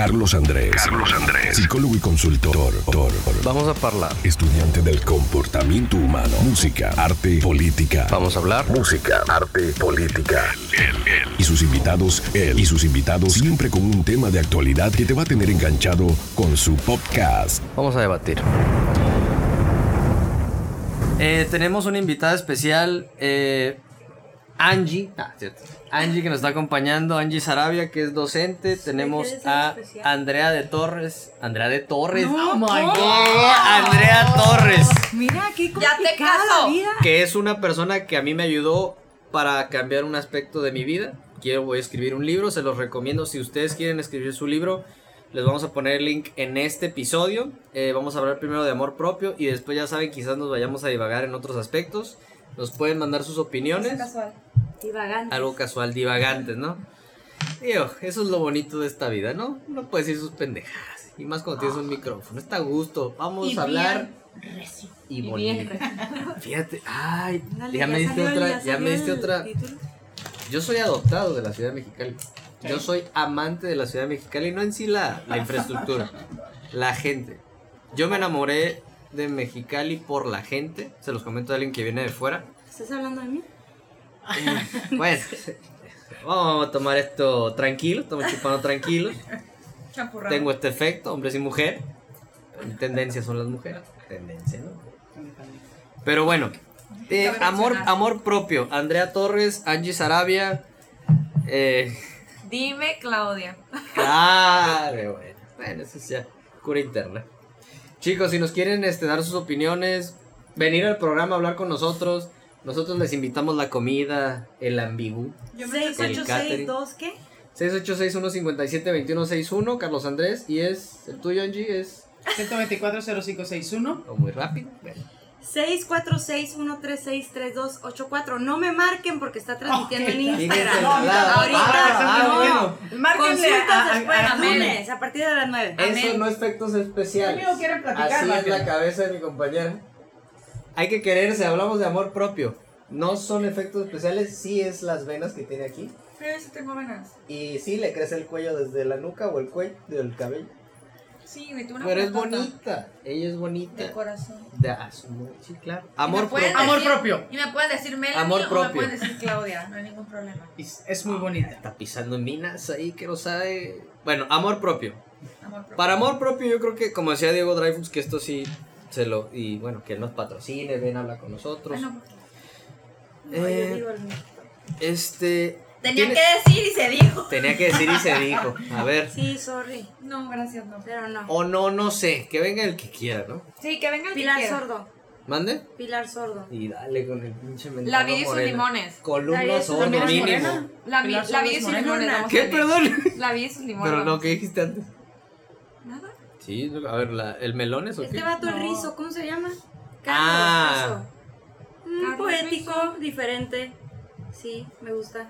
Carlos Andrés. Carlos Andrés. Psicólogo y consultor. Vamos a hablar. Estudiante del comportamiento humano. Música, arte, política. Vamos a hablar. Música, arte, política. Y sus invitados, él y sus invitados, siempre con un tema de actualidad que te va a tener enganchado con su podcast. Vamos a debatir. Eh, tenemos una invitada especial, eh, Angie. Ah, cierto. Angie que nos está acompañando, Angie Sarabia que es docente. Tenemos ¿quieres ser a especial? Andrea de Torres. Andrea de Torres. No, oh my god. Andrea Torres. Mira, qué Ya te la vida. que es una persona que a mí me ayudó para cambiar un aspecto de mi vida. Quiero voy a escribir un libro, se los recomiendo. Si ustedes quieren escribir su libro, les vamos a poner el link en este episodio. Eh, vamos a hablar primero de amor propio y después ya saben, quizás nos vayamos a divagar en otros aspectos. Nos pueden mandar sus opiniones. casual. Divagante. Algo casual, divagantes, ¿no? Digo, eso es lo bonito de esta vida, ¿no? Uno puede decir sus pendejadas. Y más cuando tienes un micrófono. Está a gusto. Vamos Y a hablar. recio. Y Y bonito. bien recio. Fíjate, ay, Ándale, ya me diste otra, ya me diste otra. título. Yo soy adoptado de la ciudad de Mexicali. Yo soy amante de la ciudad de Mexicali, no en sí la, la infraestructura, la gente. Yo me enamoré de Mexicali por la gente. Se los comento a alguien que viene de fuera. ¿Estás hablando de mí? Bueno, vamos a tomar esto tranquilo, estamos chupando tranquilos. Champurrado. Tengo este efecto, hombres y mujeres. En tendencia son las mujeres. Tendencia, ¿no? Pero bueno, eh, amor, amor propio. Andrea Torres, Angie Sarabia. Eh, Dime, Claudia. claro, bueno. Bueno, eso es ya cura interna. Chicos, si nos quieren este, dar sus opiniones, venir al programa a hablar con nosotros, nosotros les invitamos la comida, el catering. 6862, ¿qué? 6861-572161, Carlos Andrés. Y es, el tuyo, Angie, es... 124-0561. o muy rápido. Bueno. 646-136-3284. No me marquen porque está transmitiendo en Instagram. nada. Ahorita Ah, no. bueno. Márquenle Consultas a- a- después, a- lunes, a partir de las 9. Eso Amén. no es efectos especiales. Conmigo quieren platicar, Así es la cabeza de mi compañera. Hay que quererse, hablamos de amor propio. No son efectos especiales, sí es las venas que tiene aquí. Pero sí tengo venas. Y sí le crece el cuello desde la nuca o el cuello del cabello. Sí, me tuve una Pero es patata bonita, ella es bonita. De corazón. De a su madre, sí, claro. Amor propio. Amor propio. Y me pueden decir Melanie Amor o me propio. pueden decir Claudia. No hay ningún problema. Es, es muy bonita. Está pisando en minas ahí que no sabe. Bueno, amor propio. Amor propio. Para amor propio, yo creo que, como decía Diego Dreyfus, que esto sí se lo. Y bueno, que él nos patrocine, ven, habla con nosotros. Ay, no, porque- No, yo Eh, digo el. Este. Tenía tiene- que decir y se dijo. Tenía que decir y se dijo. A ver. Sí, sorry. No, gracias, no. Pero no. O no, no sé. Que venga el que quiera, ¿no? Sí, que venga el que Pilar quiera. Sordo. ¿Mande? Pilar Sordo. Y dale con el pinche mentado La vida y sus morena. limones. Columna sordo limones mínimo. La, vi- Pilar la vida y sus limones. ¿Qué? Perdón. La vida y sus limones. Pero no. ¿qué dijiste antes? Nada. Sí, a ver, la, ¿el melón es o Este qué? vato el No. rizo, ¿cómo se llama? Ah. Carlos Rizo. Mm, Carlos poético, Rizo. diferente. Sí, me gusta.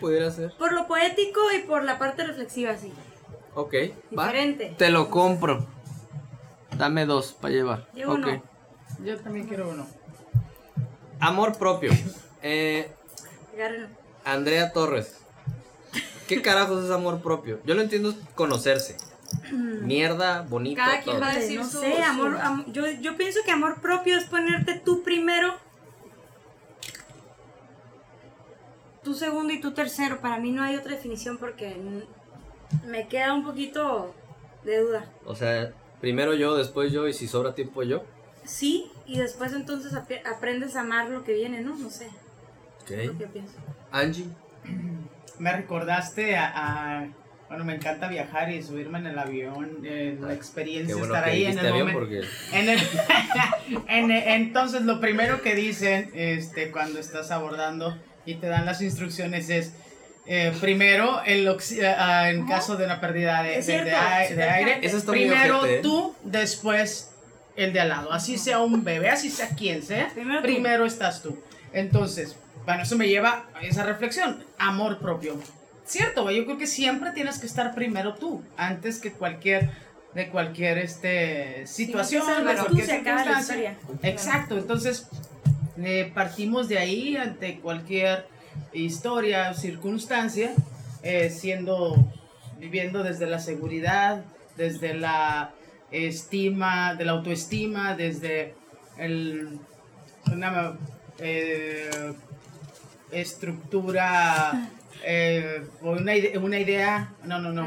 Pudiera ser. Por lo poético y por la parte reflexiva, sí. Ok, va. Diferente. Te lo compro. Dame dos para llevar. Llevo ok. uno. Yo también quiero uno. Amor propio. Eh, Agárrenlo. Andrea Torres. ¿Qué carajos es amor propio? Yo lo entiendo es conocerse. Mierda, bonito, Cada quien todo. va a decir no su- sé, su- amor, am- yo, yo pienso que amor propio es ponerte tú primero, tú segundo y tú tercero. Para mí no hay otra definición porque me queda un poquito de duda. O sea, primero yo, después yo y si sobra tiempo yo. Sí, y después entonces aprendes a amar lo que viene, ¿no? No sé, es lo Ok. que pienso. Angie. Me recordaste a, a- Bueno, me encanta viajar y subirme en el avión, eh, la experiencia, bueno estar ahí en el avión porque En el- en el- entonces, lo primero que dicen este, cuando estás abordando y te dan las instrucciones es, eh, primero, el oxi- ah, en caso de una pérdida de, Es de- de cierto, ai- de aire, Eso primero ¿eh? tú, después el de al lado. Así sea un bebé, así sea quien sea, Primero primero, tú. estás tú. Entonces, bueno, eso me lleva a esa reflexión, amor propio. Cierto, yo creo que siempre tienes que estar primero tú, antes que cualquier de cualquier este situación, Si no de cualquier se acaba la circunstancia. Exacto, entonces eh, partimos de ahí ante cualquier historia o circunstancia, eh, siendo viviendo desde la seguridad, desde la estima, de la autoestima, desde el, una eh, estructura eh, o una, ide- una idea, no, no, no.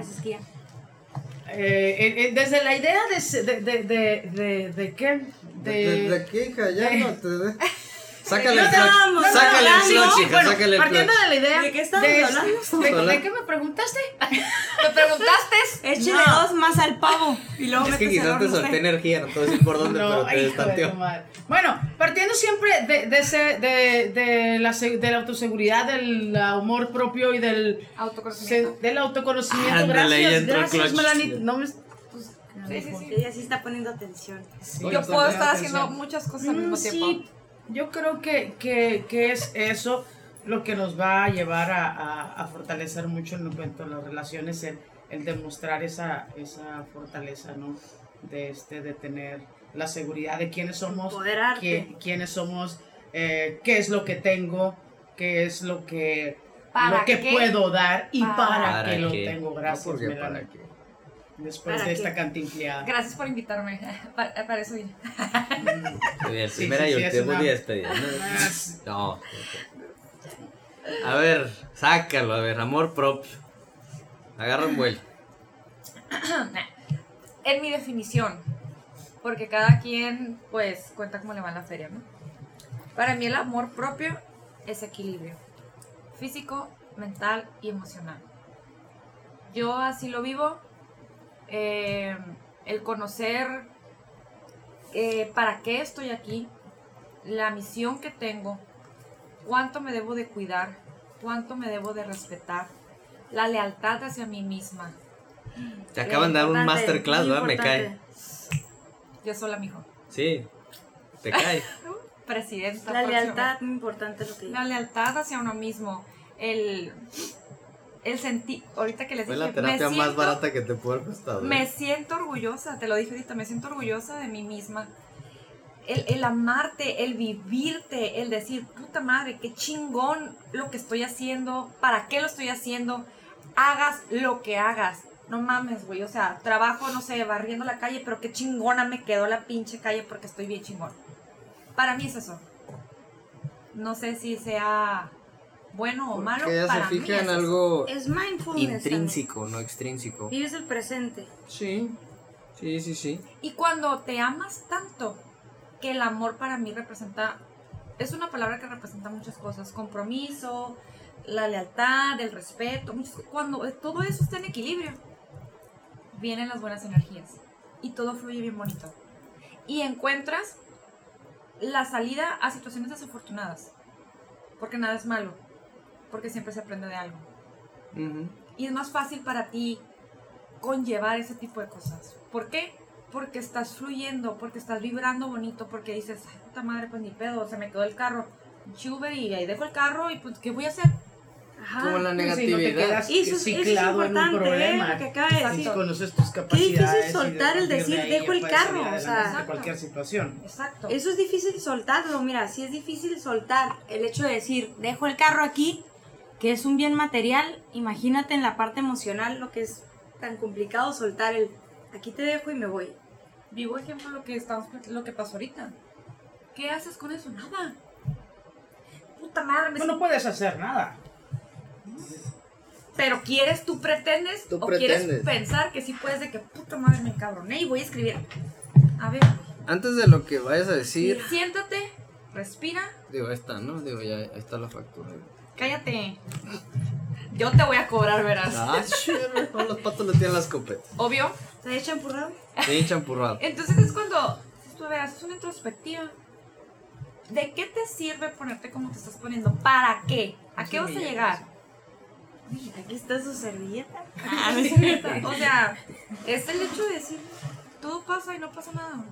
Eh, desde la idea de, se- de, de, de, de, de qué, de, ¿De, de qué, hija? Ya de- no te... Sácale el no, Sácale el hija. bueno, Sácale el partiendo de la idea ¿De qué estamos de, hablando? de- qué me preguntaste? ¿Me preguntaste? Échale No. dos más al pavo. Y luego Es que quizás te solté energía, no te voy a decir por dónde, pero te hijo de destanteó. tu madre. Bueno, partiendo siempre de, de, ese- de, de la, de la autoseguridad, del amor propio y del, se- Autoconocimiento. del autoconocimiento. Gracias, entró gracias, clutch. Melanie. No me, Sí, sí, sí. Ella sí está poniendo atención. Sí, Yo puedo estar atención. haciendo muchas cosas al mismo Mm, tiempo. Yo creo que, que, que es eso lo que nos va a llevar a, a- a fortalecer mucho en cuanto a las relaciones, el, el demostrar esa, esa fortaleza, ¿no? De, este, de tener la seguridad de quiénes somos, qué- quiénes somos, eh, qué es lo que tengo, qué es lo que, ¿Para lo que qué? puedo dar y ¿Para para, ¿Para qué lo tengo. No, Gracias, porque para qué. Después ¿Para de qué? esta cantinfleada. Gracias por invitarme. Para, para eso vine. Muy bien, Sí, primera sí, y sí, última una- día despedida. Ah, No. No. A ver, sácalo, a ver, amor propio. Agarra un vuelo. en mi definición, porque cada quien pues cuenta cómo le va en la feria, ¿no? Para mí el amor propio es equilibrio, físico, mental y emocional. Yo así lo vivo, eh, el conocer eh, para qué estoy aquí, la misión que tengo, cuánto me debo de cuidar, cuánto me debo de respetar, la lealtad hacia mí misma, Te acaban de dar un masterclass, ¿verdad? Me cae. yo sola, mijo. Sí, te cae. presidenta. La próxima. lealtad, muy importante lo que La lealtad hacia uno mismo. El, el sentir. Ahorita que les Fue dije. la terapia me más siento- barata que te pudo haber costado. Me ¿eh? siento orgullosa, te lo dije ahorita, me siento orgullosa de mí misma. El, el amarte, el vivirte, el decir, puta madre, qué chingón lo que estoy haciendo, para qué lo estoy haciendo, hagas lo que hagas. No mames, güey, o sea, trabajo, no sé, barriendo la calle, pero qué chingona me quedó la pinche calle porque estoy bien chingón. Para mí es eso. No sé si sea bueno o malo. Ella para se mí fija es en eso. algo Es mindfulness. intrínseco, no extrínseco. Vives el presente. Sí, sí, sí, sí. Y cuando te amas tanto, que el amor para mí representa, es una palabra que representa muchas cosas, compromiso, la lealtad, el respeto, muchas- cuando todo eso está en equilibrio, vienen las buenas energías y todo fluye bien bonito. Y encuentras la salida a situaciones desafortunadas, porque nada es malo, porque siempre se aprende de algo. Ujú. Y es más fácil para ti conllevar ese tipo de cosas. ¿Por qué? Porque estás fluyendo, porque estás vibrando bonito, porque dices, ay, puta madre, pues ni pedo, se me quedó el carro. Chuber y ahí dejo el carro y pues, ¿qué voy a hacer? Ajá. Como la Pues, si no te negatividad. quedas Y eso es- eso es ciclado en un importante, problema. ¿eh? Que de decir. conoces tus Qué capacidades. difícil y soltar de el de decir, ahí dejo el carro, o sea. cualquier situación. Exacto. Eso es difícil soltarlo, mira, sí es difícil soltar el hecho de decir, dejo el carro aquí, que es un bien material, imagínate en la parte emocional lo que es tan complicado soltar el, aquí te dejo y me voy. Vivo ejemplo lo que estamos lo que pasó ahorita. ¿Qué haces con eso? Nada. Puta madre, me Pues no puedes hacer nada. Pero quieres, tú pretendes Tú o quieres pretendes. pensar que sí puedes de que puta madre me encabroné y voy a escribir. A ver, Antes de lo que vayas a decir, siéntate, respira, digo, esta, ¿no? Digo, ya ahí está la factura. Cállate. Yo te voy a cobrar, verás. Ah, no, los patos le tiran las copetas. Obvio. ¿Te he champurrado? Bien champurrado. Entonces es cuando tú a ver, haces una introspectiva. ¿De qué te sirve ponerte como te estás poniendo? ¿Para qué? ¿A qué vas a llegar? Aquí está su servilleta. Ah, O sea, es el hecho de decir, todo pasa y no pasa nada.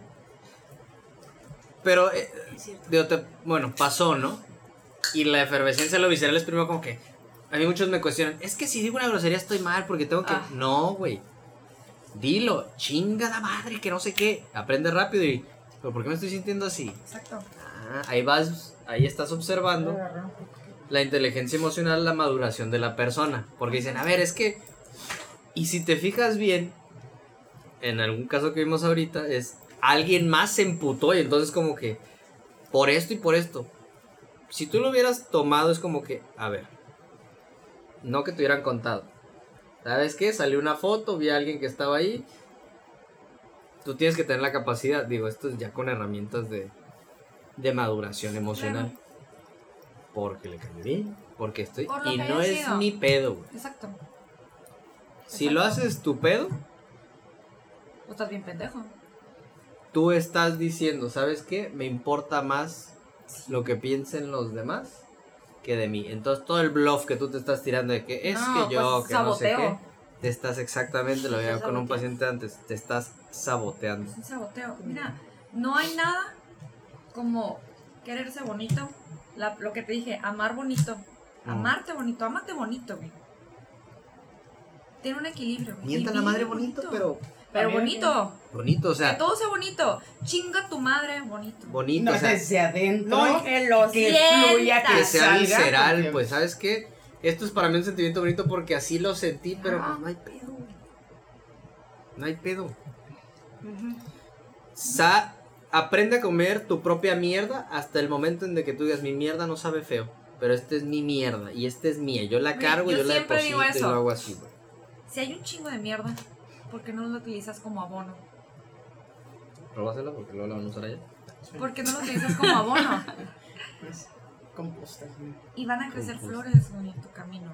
Pero, eh, Es cierto. digo, te- bueno, pasó, ¿no? Y la efervescencia de lo visceral es primero como que. A mí muchos me cuestionan, es que si digo una grosería estoy mal porque tengo que. Ah. No, güey. Dilo, chingada madre, que no sé qué. Aprende rápido y. ¿Pero por qué me estoy sintiendo así? Exacto. Ah, ahí vas, ahí estás observando la inteligencia emocional, la maduración de la persona. Porque dicen, a ver, es que. Y si te fijas bien, en algún caso que vimos ahorita, es alguien más se emputó y entonces como que por esto y por esto. Si tú lo hubieras tomado es como que, a ver, no que te hubieran contado. ¿Sabes qué? Salió una foto, vi a alguien que estaba ahí. Tú tienes que tener la capacidad, digo, esto es ya con herramientas de, de maduración emocional. Porque le cambié porque estoy... Por Y no es sido. mi pedo, güey. Exacto. Si lo haces tu pedo, O estás bien pendejo. tú estás diciendo, ¿sabes qué? Me importa más lo que piensen los demás que de mí. Entonces todo el bluff que tú te estás tirando de que es No, que yo, pues, que no sé qué, te estás exactamente, lo veía con un paciente antes, te estás saboteando. Es un saboteo. Mira, no hay nada como quererse bonito. La- lo que te dije, amar bonito. Mm. Amarte bonito, amate bonito, güey. Tiene un equilibrio. güey. Mienta la madre bonito, pero Pero bonito. bonito, o Que sea, todo sea bonito. Chinga tu madre, bonito. bonito, No, o sea, desde adentro. No, que lo que sientas. fluya, que sea salga, visceral, porque- pues, ¿sabes qué? Esto es para mí un sentimiento bonito porque así lo sentí, pero Ah. pues no hay pedo. No hay pedo. Sa aprende a comer tu propia mierda hasta el momento en de que tú digas mi mierda no sabe feo, pero esta es mi mierda y esta es mía. Yo la Mira, cargo, yo yo, la deposito y lo hago así, güey. Si hay un chingo de mierda, ¿por qué no lo utilizas como abono? Róbasela porque luego la van a usar allá. ¿Por qué no lo utilizas como abono? Pues, composta. sí. Y van a crecer Composta. flores, güey, en tu camino.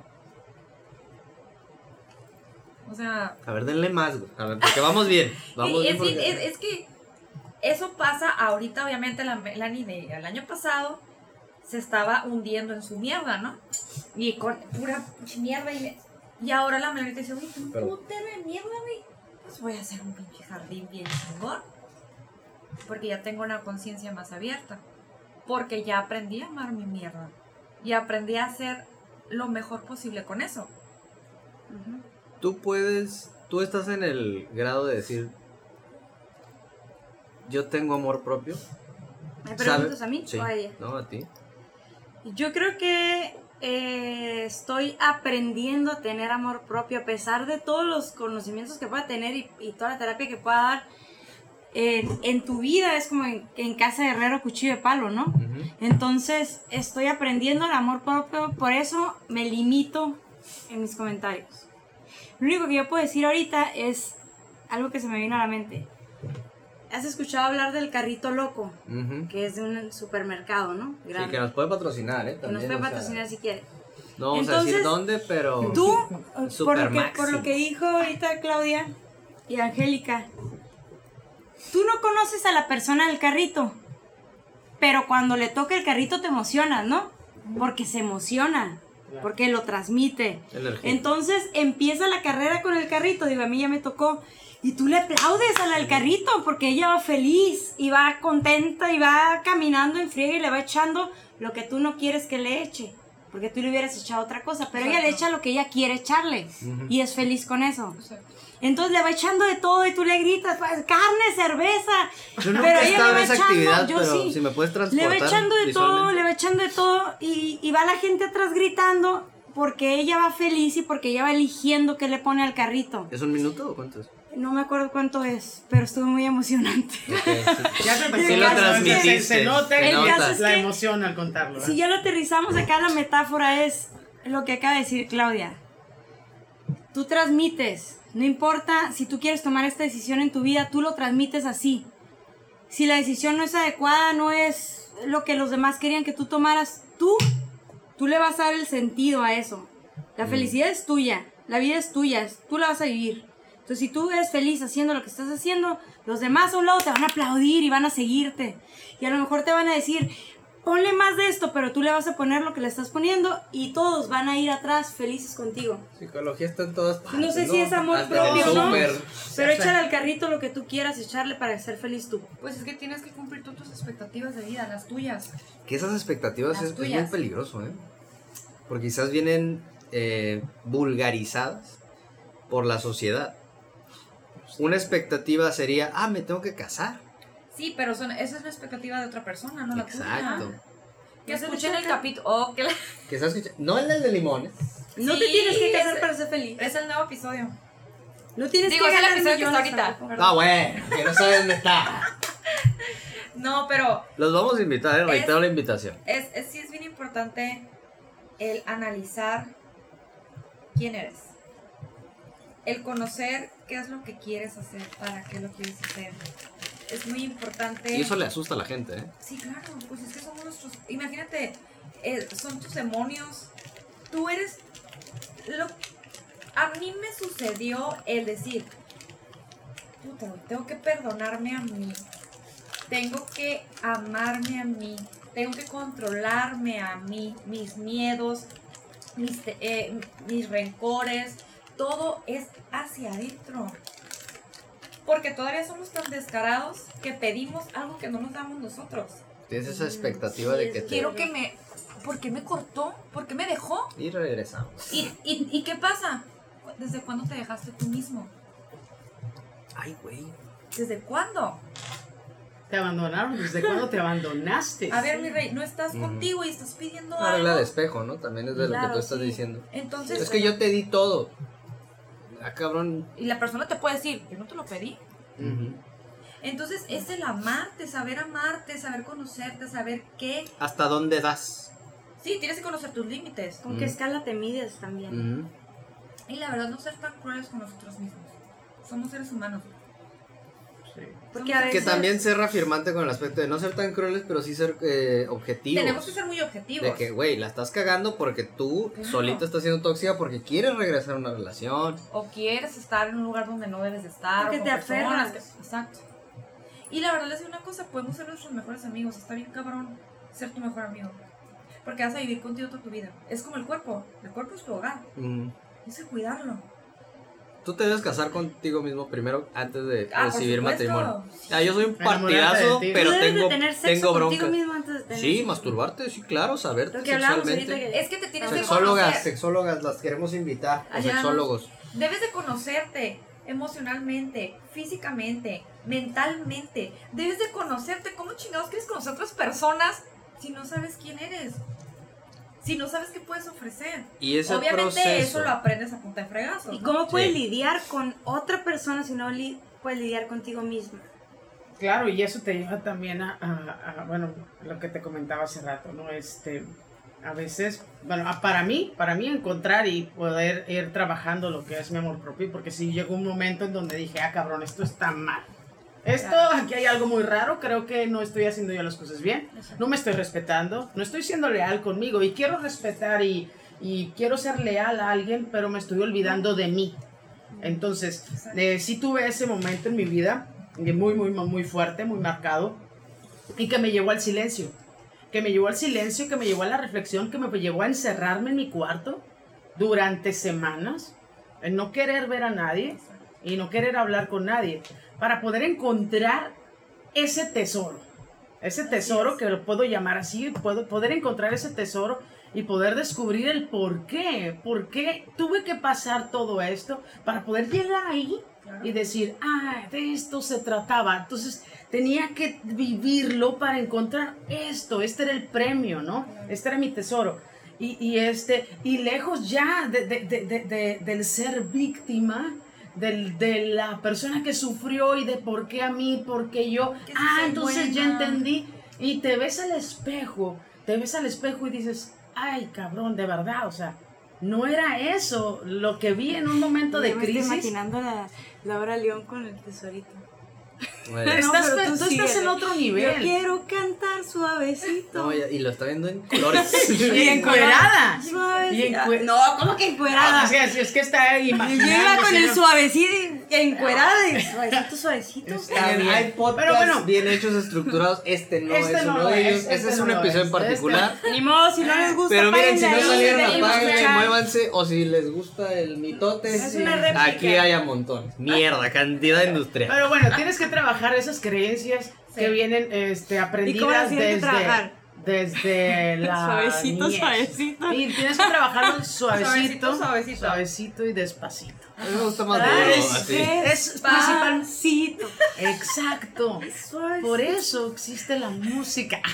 O sea, A ver, denle más, güey. A ver, porque vamos bien. Vamos es, bien- porque- es- es que eso pasa ahorita, obviamente, la Melanie el año pasado se estaba hundiendo en su mierda, ¿no? Y con pura pinche mierda. Y, me- y ahora la te dice, uy, un putero de mierda, güey. Pues voy a hacer un pinche jardín bien chingón. Porque ya tengo una conciencia más abierta. Porque ya aprendí a amar mi mierda. Y aprendí a hacer lo mejor posible con eso. Tú puedes, tú estás en el grado de decir, yo tengo amor propio. ¿Me ¿sabe? preguntas a mí Sí. o a ella? No, a ti. Yo creo que eh, estoy aprendiendo a tener amor propio a pesar de todos los conocimientos que pueda tener y, y toda la terapia que pueda dar. En, en tu vida es como en, en casa de herrero cuchillo de palo, ¿no? Entonces estoy aprendiendo el amor propio, por eso me limito en mis comentarios. Lo único que yo puedo decir ahorita es algo que se me vino a la mente. ¿Has escuchado hablar del carrito loco? Que es de un supermercado, ¿no? Sí, que nos puede patrocinar, ¿eh? que También, nos puede sea, patrocinar si quiere. No vamos a decir Entonces, dónde, pero... Tú, por lo, que, por lo que dijo ahorita Claudia y Angélica, tú no conoces a la persona del carrito, pero cuando le toca el carrito te emocionas, ¿no? Porque se emociona, porque lo transmite. Energía. Entonces empieza la carrera con el carrito, digo, a mí ya me tocó. Y tú le aplaudes a la del carrito porque ella va feliz y va contenta y va caminando en friega y le va echando lo que tú no quieres que le eche. Porque tú le hubieras echado otra cosa, pero ella le Exacto. echa lo que ella quiere echarle y es feliz con eso. Entonces le va echando de todo y tú le gritas, "Pues, carne, cerveza. Yo nunca pero ella le va echando, yo sí. si me puedes Le transportar va echando de todo, le va echando de todo y, y va la gente atrás gritando porque ella va feliz y porque ella va eligiendo qué le pone al carrito. ¿Es un minuto o cuánto es? No me acuerdo cuánto es, pero estuvo muy emocionante. Sí. Ya te Sí lo a- transmitiste. Se, se nota Se y nota. la- Es la que- emoción al contarlo. Si ¿eh? ya lo aterrizamos acá, la metáfora es lo que acaba de decir Claudia. Tú transmites, no importa si tú quieres tomar esta decisión en tu vida, tú lo transmites así. Si la decisión no es adecuada, no es lo que los demás querían que tú tomaras, tú, tú le vas a dar el sentido a eso. La felicidad es tuya, la vida es tuya, tú la vas a vivir. Entonces, si tú eres feliz haciendo lo que estás haciendo, los demás a un lado te van a aplaudir y van a seguirte. Y a lo mejor te van a decir, ponle más de esto, pero tú le vas a poner lo que le estás poniendo y todos van a ir atrás felices contigo. Psicología está en todas partes. No sé si es amor propio, ¿no? súper. Pero échale al carrito lo que tú quieras echarle para ser feliz tú. Pues es que tienes que cumplir tú tus expectativas de vida, las tuyas. Que esas expectativas es, es muy peligroso, ¿eh? Porque quizás vienen eh, vulgarizadas por la sociedad. Una expectativa sería, ah, me tengo que casar. Sí, pero son, esa es la expectativa de otra persona, no la Exacto. tuya. Que escuchen el capítulo. Oh, que la- Que estás escuchando. No el del de limones. No Sí, te tienes que casar para ser feliz. Es el nuevo episodio. No tienes Digo, que es el episodio que está ahorita. Ah, bueno, que no sabe dónde está. No, pero Los vamos a invitar, eh, reitero la invitación. es, es, sí es bien importante el analizar quién eres. El conocer qué es lo que quieres hacer, para qué lo quieres hacer. Es muy importante. Y eso le asusta a la gente, ¿eh? Sí, claro, pues es que somos nuestros. Imagínate, eh, son tus demonios. Tú eres. Lo, a mí me sucedió el decir: Puta, tengo que perdonarme a mí. Tengo que amarme a mí. Tengo que controlarme a mí. Mis miedos, mis, eh, mis rencores. Todo es hacia adentro. Porque todavía somos tan descarados que pedimos algo que no nos damos nosotros. Tienes esa expectativa Sí, de que te... Quiero que me... ¿Por qué me cortó? ¿Por qué me dejó? Y regresamos. ¿Y, y, y qué pasa? ¿Desde cuándo te dejaste tú mismo? Ay, güey. ¿Desde cuándo? Te abandonaron. ¿Desde cuándo te abandonaste? A ver, mi rey, no estás contigo y estás pidiendo Una regla algo. de espejo, ¿no? También es de lo que tú estás sí. diciendo. Entonces, Es que yo te di todo. Ah, cabrón. y la persona te puede decir, yo no te lo pedí. Ujú. Entonces, es el amarte, saber amarte, saber conocerte, saber qué. ¿Hasta dónde das? Sí, tienes que conocer tus límites. ¿Con qué escala te mides también? Y la verdad, no ser tan crueles con nosotros mismos. Somos seres humanos. Sí. Porque a Que veces- también ser reafirmante con el aspecto de no ser tan crueles, pero sí ser eh, objetivos. Tenemos que ser muy objetivos. De que, güey, la estás cagando porque tú Claro. solita estás siendo tóxica porque quieres regresar a una relación. o quieres estar en un lugar donde no debes de estar. Porque o te aferras. que- exacto. Y la verdad les digo una cosa, podemos ser nuestros mejores amigos. Está bien cabrón ser tu mejor amigo. Porque vas a vivir contigo toda tu vida. Es como el cuerpo. El cuerpo es tu hogar. Mm. Que cuidarlo. Tú te debes casar contigo mismo primero antes de Ah, recibir matrimonio. Ah, yo soy un partidazo, pero Tú debes tengo, de tener sexo tengo bronca. mismo antes de tener Sí, sexo. masturbarte, sí, claro, saberte Lo que sexualmente. que- Es que te tienes que Sexólogas, conocer. sexólogas, las queremos invitar. Allá sexólogos. Debes de conocerte emocionalmente, físicamente, mentalmente. Debes de conocerte. ¿Cómo chingados quieres conocer a otras personas si no sabes quién eres? Si no sabes qué puedes ofrecer. Y ese Obviamente proceso. eso lo aprendes a punta de fregazos. ¿Y cómo puedes Sí. lidiar con otra persona si no li- puedes lidiar contigo misma? Claro, y eso te lleva también a, a- a, bueno, lo que te comentaba hace rato, ¿no? Este, a veces, bueno, a- para mí, para mí encontrar y poder ir trabajando lo que es mi amor propio, porque sí llegó un momento en donde dije, ah, cabrón, esto está mal. Esto, aquí hay algo muy raro, creo que no estoy haciendo yo las cosas bien, no me estoy respetando, no estoy siendo leal conmigo. Y quiero respetar y, y quiero ser leal a alguien, pero me estoy olvidando de mí. Entonces, eh, sí tuve ese momento en mi vida, eh, muy, muy, muy fuerte, muy marcado, y que me llevó al silencio. Que me llevó al silencio, que me llevó a la reflexión, que me llevó a encerrarme en mi cuarto durante semanas, en no querer ver a nadie y no querer hablar con nadie, para poder encontrar ese tesoro. Ese tesoro que lo puedo llamar así, puedo poder encontrar ese tesoro y poder descubrir el por qué, por qué tuve que pasar todo esto para poder llegar ahí Claro. y decir, ah, de esto se trataba. Entonces tenía que vivirlo para encontrar esto. Este era el premio, ¿no? Este era mi tesoro. Y, y este, y lejos ya de- de- de- del ser víctima, del, de la persona que sufrió y de por qué a mí, por qué yo. Que Ah, entonces ya entendí. Y te ves al espejo, te ves al espejo y dices, ay, cabrón, de verdad, o sea, no era eso lo que vi en un momento de me estoy crisis. imaginando la Laura León con el tesorito. Bueno, Estás, No, pero tú tú estás en otro Yo nivel. quiero cantar suavecito. no, y, lo está viendo en colores. Y encuerada. Suavecito. Y encue- No, ¿cómo que encuerada? Ah, sí, sí, es que está Yo imaginando. iba con el ¿no? suavecito y encuerada y suavecito, suavecito. Está Hay- bien. Hay podcasts Pero bueno. bien hechos, estructurados. Este no Este es no uno lo de es, ellos. este es no un episodio es, en particular. Ni modo, si no les gusta, Pero miren, si no salieron, apáguenle, muévanse. O si les gusta el mitote, Es una réplica. aquí hay a montón. Mierda, cantidad industrial. Pero bueno, tienes que trabajar esas creencias que vienen este, ¿Y cómo aprendidas tienes que desde, trabajar? Desde la Suavecito, niñez. suavecito. Y tienes que trabajarlo suavecito, Suavecito, suavecito. suavecito y despacito. A mí me gusta más duro, es-. Despacito. Exacto. Suavecito. Por eso existe la música.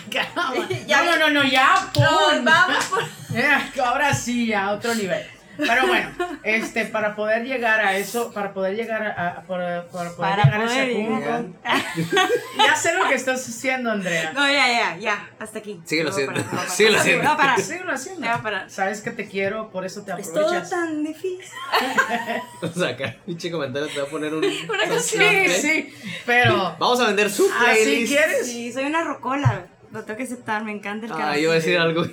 Ya, no, no, no, no, ya, pum. No, vamos por... Eh, Ahora sí, a otro nivel. Pero bueno, este, para poder llegar a eso, para poder llegar a, a- para, para poder Para llegar a poder ese llegar. punto. Ya sé lo que estás haciendo, Andrea. No, ya, ya, ya, hasta aquí. Síguelo No voy a haciendo. no voy a. Síguelo No, haciendo. No, voy a parar. Síguelo haciendo. Ya va a parar. Sabes que te quiero, por eso te Es todo aprovechas. tan difícil. O sea, acá, pinche comentario te va a poner un. Una canción. Sí, sí, pero Vamos a vender su así playlist. quieres. Sí, soy una rocola. Lo tengo que aceptar, me encanta el Ah, karaoke. yo iba a decir algo.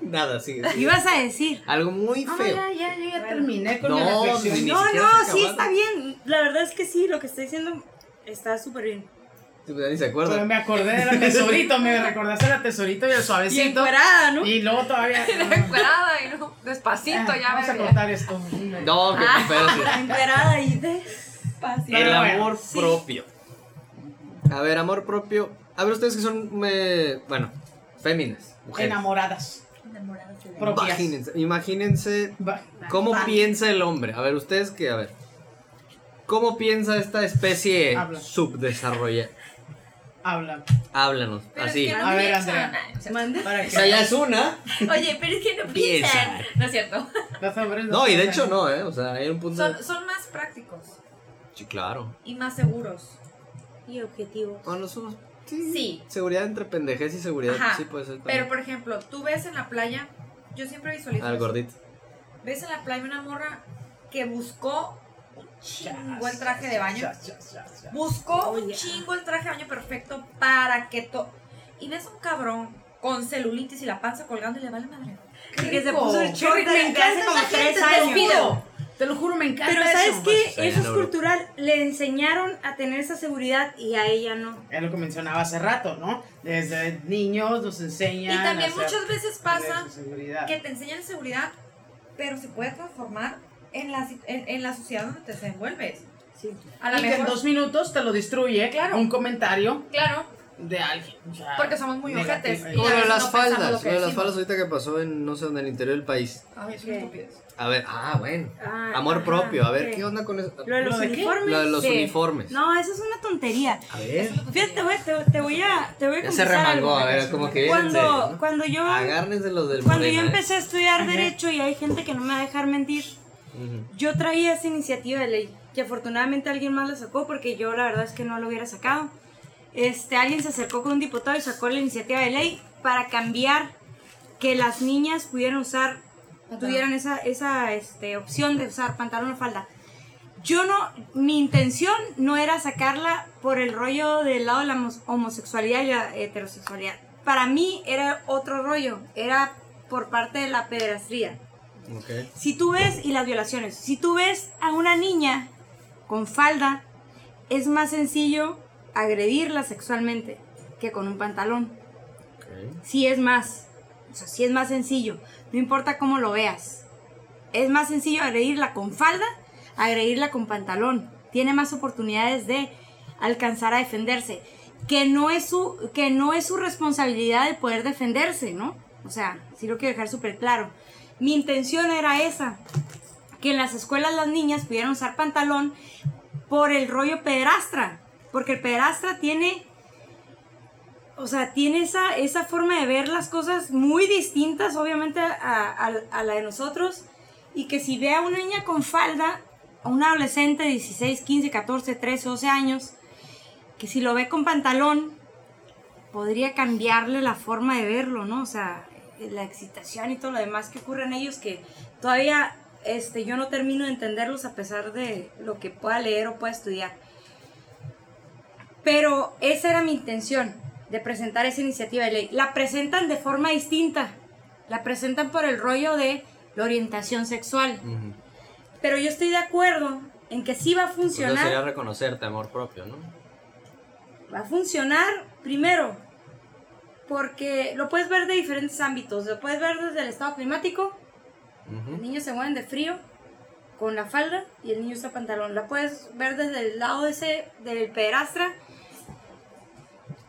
Nada, sigue. sigue. Ibas a decir. Algo muy No, feo. ya, ya, yo ya terminé con No, mi reflexión. No, no, sí, está bien. La verdad es que sí, lo que estoy diciendo está súper bien. Sí, pues, ni se Pero acuerda. me acordé de la tesorito, me recordaste la tesorito y el Y suavecito. encuerada, ¿no? Y luego todavía. Encuerada y no, despacito, Ah, ya Vamos a me cortar esto. No, que espérate. Encuerada y despacito. El Pero amor sí. propio. A ver, amor propio. A ver, ustedes que son, eh, bueno, féminas, mujeres. Enamoradas. Propias. Imagínense, imagínense Va- cómo Va. piensa el hombre. A ver, ustedes que, a ver. ¿Cómo piensa esta especie Habla. subdesarrollada? Habla. Háblanos, Pero es así. que no A ver. Andrea. Mande. Sea, ya es una. Oye, pero es que no Piensa. piensan. No es cierto. No, y de hecho no, ¿eh? O sea, hay un punto. Son, de- son más prácticos Sí, claro. y más seguros. Y objetivo. Bueno, somos. Sí. Sí. Seguridad entre pendejez y seguridad. Ajá. Sí, puede ser. Pero también. por ejemplo, tú ves en la playa, yo siempre visualizo. Al eso. gordito. Ves en la playa una morra que buscó un chingo el traje de baño. Chas, chas, chas, chas. Buscó Oh, un chingo el traje de baño perfecto para que to. Y ves un cabrón con celulitis y la panza colgando y le vale madre. Y que se puso el short rico, de, me de encanta hace como tres años. Te lo juro, me encanta Pero ¿sabes eso. qué? Pues, Eso es cultural. Le enseñaron a tener esa seguridad y a ella no. Es lo que mencionaba hace rato, ¿no? Desde niños nos enseñan. Y también a muchas veces pasa que te enseñan seguridad, pero se puede transformar en la, en, en la sociedad donde te desenvuelves. Sí. A lo y que en mejor. dos minutos te lo destruye Claro. un comentario Claro, de alguien. o sea, porque somos muy ojetes. Como lo de las no faldas. lo Lo de las faldas ahorita que pasó en, no sé, en el interior del país. Ay, es estupidez. A ver, ah, bueno. Ah, Amor ajá, propio. A ver, ¿qué? ¿qué onda con eso? Lo de los ¿Lo de uniformes. Lo de los Sí. uniformes. No, eso es una tontería. A ver. Fíjate, güey, te, te voy a, te voy a Ya se remangó, algo. a ver, como que Cuando, ¿no? cuando yo, Agárrense los del cuando yo Morena, ¿eh? empecé a estudiar Ajá. derecho y hay gente que no me va a dejar mentir, yo traía esa iniciativa de ley que afortunadamente alguien más la sacó porque yo la verdad es que no lo hubiera sacado. Este, alguien se acercó con un diputado y sacó la iniciativa de ley para cambiar que las niñas pudieran usar, tuvieran esa, esa este, opción de usar pantalón o falda. Yo no, mi intención no era sacarla por el rollo del lado de la homos- homosexualidad y la heterosexualidad. Para mí era otro rollo, era por parte de la pederastría. Ok. Si tú ves, y las violaciones, si tú ves a una niña con falda, es más sencillo agredirla sexualmente que con un pantalón. ok. Sí es más, o sea, sí es más sencillo, no importa cómo lo veas. Es más sencillo agredirla con falda, agredirla con pantalón. Tiene más oportunidades de alcanzar a defenderse. Que no es su, que no es su responsabilidad de poder defenderse, ¿no? O sea, sí lo quiero dejar súper claro. Mi intención era esa, que en las escuelas las niñas pudieran usar pantalón por el rollo pederastra, porque el pederastra tiene o sea, tiene esa, esa forma de ver las cosas muy distintas, obviamente, a, a- la de nosotros. Y que si ve a una niña con falda, a un adolescente de 16, 15, 14, 13, 12 años, que si lo ve con pantalón, podría cambiarle la forma de verlo, ¿no? O sea, la excitación y todo lo demás que ocurre en ellos, que todavía este, yo no termino de entenderlos a pesar de lo que pueda leer o pueda estudiar. Pero esa era mi intención de presentar esa iniciativa de ley. La presentan de forma distinta. La presentan por el rollo de la orientación sexual. Pero yo estoy de acuerdo en que sí va a Pues eso sería funcionar. reconocerte amor propio, ¿no? Va a funcionar primero porque lo puedes ver de diferentes ámbitos. Lo puedes ver desde el estado climático. Los Ujú. niños se mueven de frío con la falda y el niño usa pantalón. La puedes ver desde el lado ese del pederastra.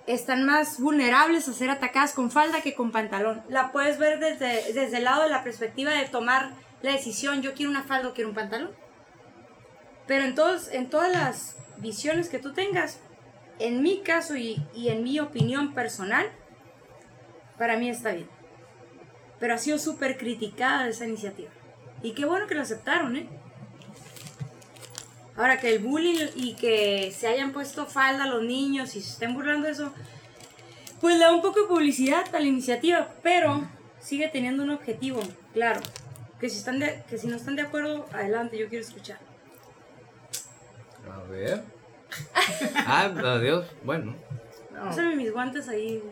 Están más vulnerables a ser atacadas con falda que con pantalón. La puedes ver desde, desde el lado de la perspectiva de tomar la decisión, yo quiero una falda o quiero un pantalón. Pero en, todos, en todas las visiones que tú tengas, en mi caso y, y en mi opinión personal, para mí está bien. Pero ha sido súper criticada esa iniciativa. Y qué bueno que lo aceptaron, ¿eh? Ahora que el bullying y que se hayan puesto falda los niños y se estén burlando de eso, pues le da un poco de publicidad a la iniciativa, pero sigue teniendo un objetivo, claro. Que si, están de- que si no están de acuerdo, adelante, yo quiero escuchar. A ver. Ah, adiós. Bueno. No. Pásame mis guantes ahí.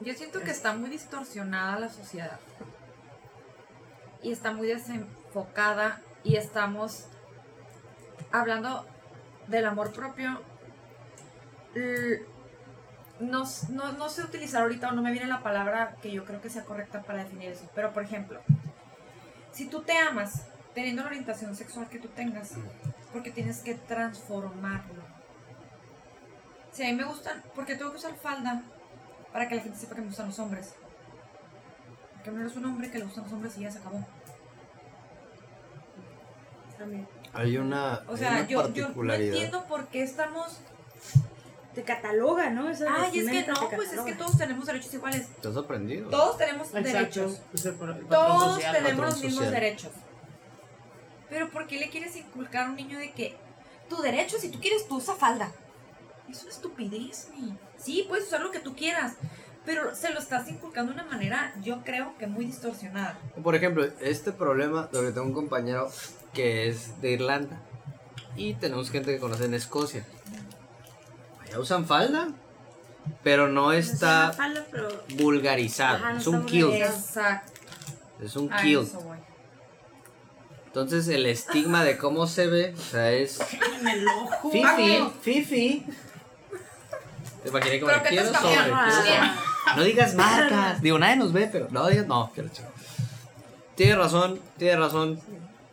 Yo siento que está muy distorsionada la sociedad. Y está muy desenfocada y estamos hablando del amor propio. No, no, no sé utilizar ahorita o no me viene la palabra que yo creo que sea correcta para definir eso. Pero por ejemplo, si tú te amas teniendo la orientación sexual que tú tengas, porque tienes que transformarlo. Si a mí me gustan, porque tengo que usar falda para que la gente sepa que me gustan los hombres. Porque no eres un hombre que le gustan los hombres y ya se acabó. También. Hay una, O hay sea, una yo, yo no entiendo por qué estamos. Te cataloga, ¿no? Esa Ay, es que no, pues es que todos tenemos derechos iguales. ¿Te has aprendido? Todos tenemos Exacto. derechos. El el Todos social. tenemos los mismos social. derechos. Pero ¿por qué le quieres inculcar a un niño de que tu derecho, si tú quieres, tú usa falda? Es una estupidez, mi. Sí, puedes usar lo que tú quieras. Pero se lo estás inculcando de una manera, yo creo que muy distorsionada. Por ejemplo, este problema, lo que tengo un compañero que es de Irlanda y tenemos gente que conoce en Escocia. Allá usan falda, pero no No es está falda, pero vulgarizado. Ajá, no es un kilt. Exacto. Es un A kilt. eso voy. Entonces el estigma de cómo se ve, o sea, es En el ojo. fifi, fifi. Te imaginé como que quiero sobre. No digas marcas. Digo, nadie nos ve, pero no digas, no, quiero chico. Tiene razón, tiene razón,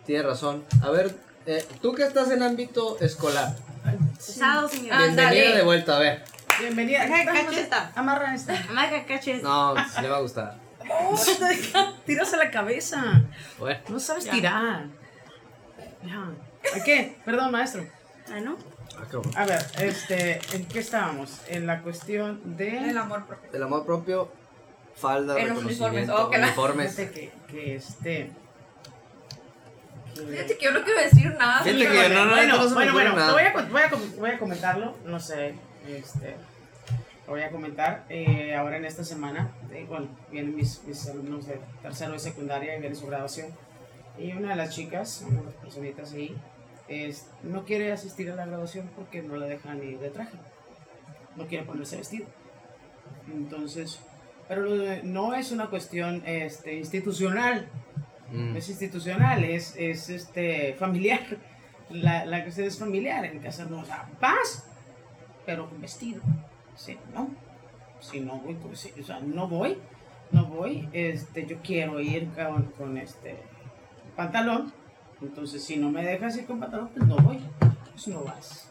tiene razón. A ver, eh, tú que estás en ámbito escolar, pesado, señor. Bienvenida de vuelta, a ver. Bienvenida. Cache, cache esta. Amarra esta. No, le va a gustar. Tiras a la cabeza. Bueno, No sabes Ya. tirar. Ya. ¿A qué? Perdón, maestro. Ah, ¿no? ah. A ver, este, ¿en qué estábamos? En la cuestión de... El amor propio. el amor propio, falda, En los reconocimiento, uniformes, oh, que la- uniformes. Que, que este... Fíjate que yo no quiero decir nada. Fíjate que no, no, bueno, no bueno, bueno, nada. voy a, voy, a, voy a comentarlo, no sé, este, lo voy a comentar eh, ahora en esta semana, eh, bueno, vienen mis, mis alumnos de tercero de secundaria y viene su graduación, y una de las chicas, una de las personitas ahí, es, no quiere asistir a la graduación porque no la dejan ir de traje, no quiere ponerse vestido, entonces, pero no es una cuestión este, institucional, Mm. es institucional, es, es este, familiar. La, la cuestión es familiar, en casa no, o sea, vas, pero con vestido. Si no, si no voy, pues, o sea, no voy, no voy, este, yo quiero ir con, este pantalón, entonces si no me dejas ir con pantalón, pues no voy, pues no vas,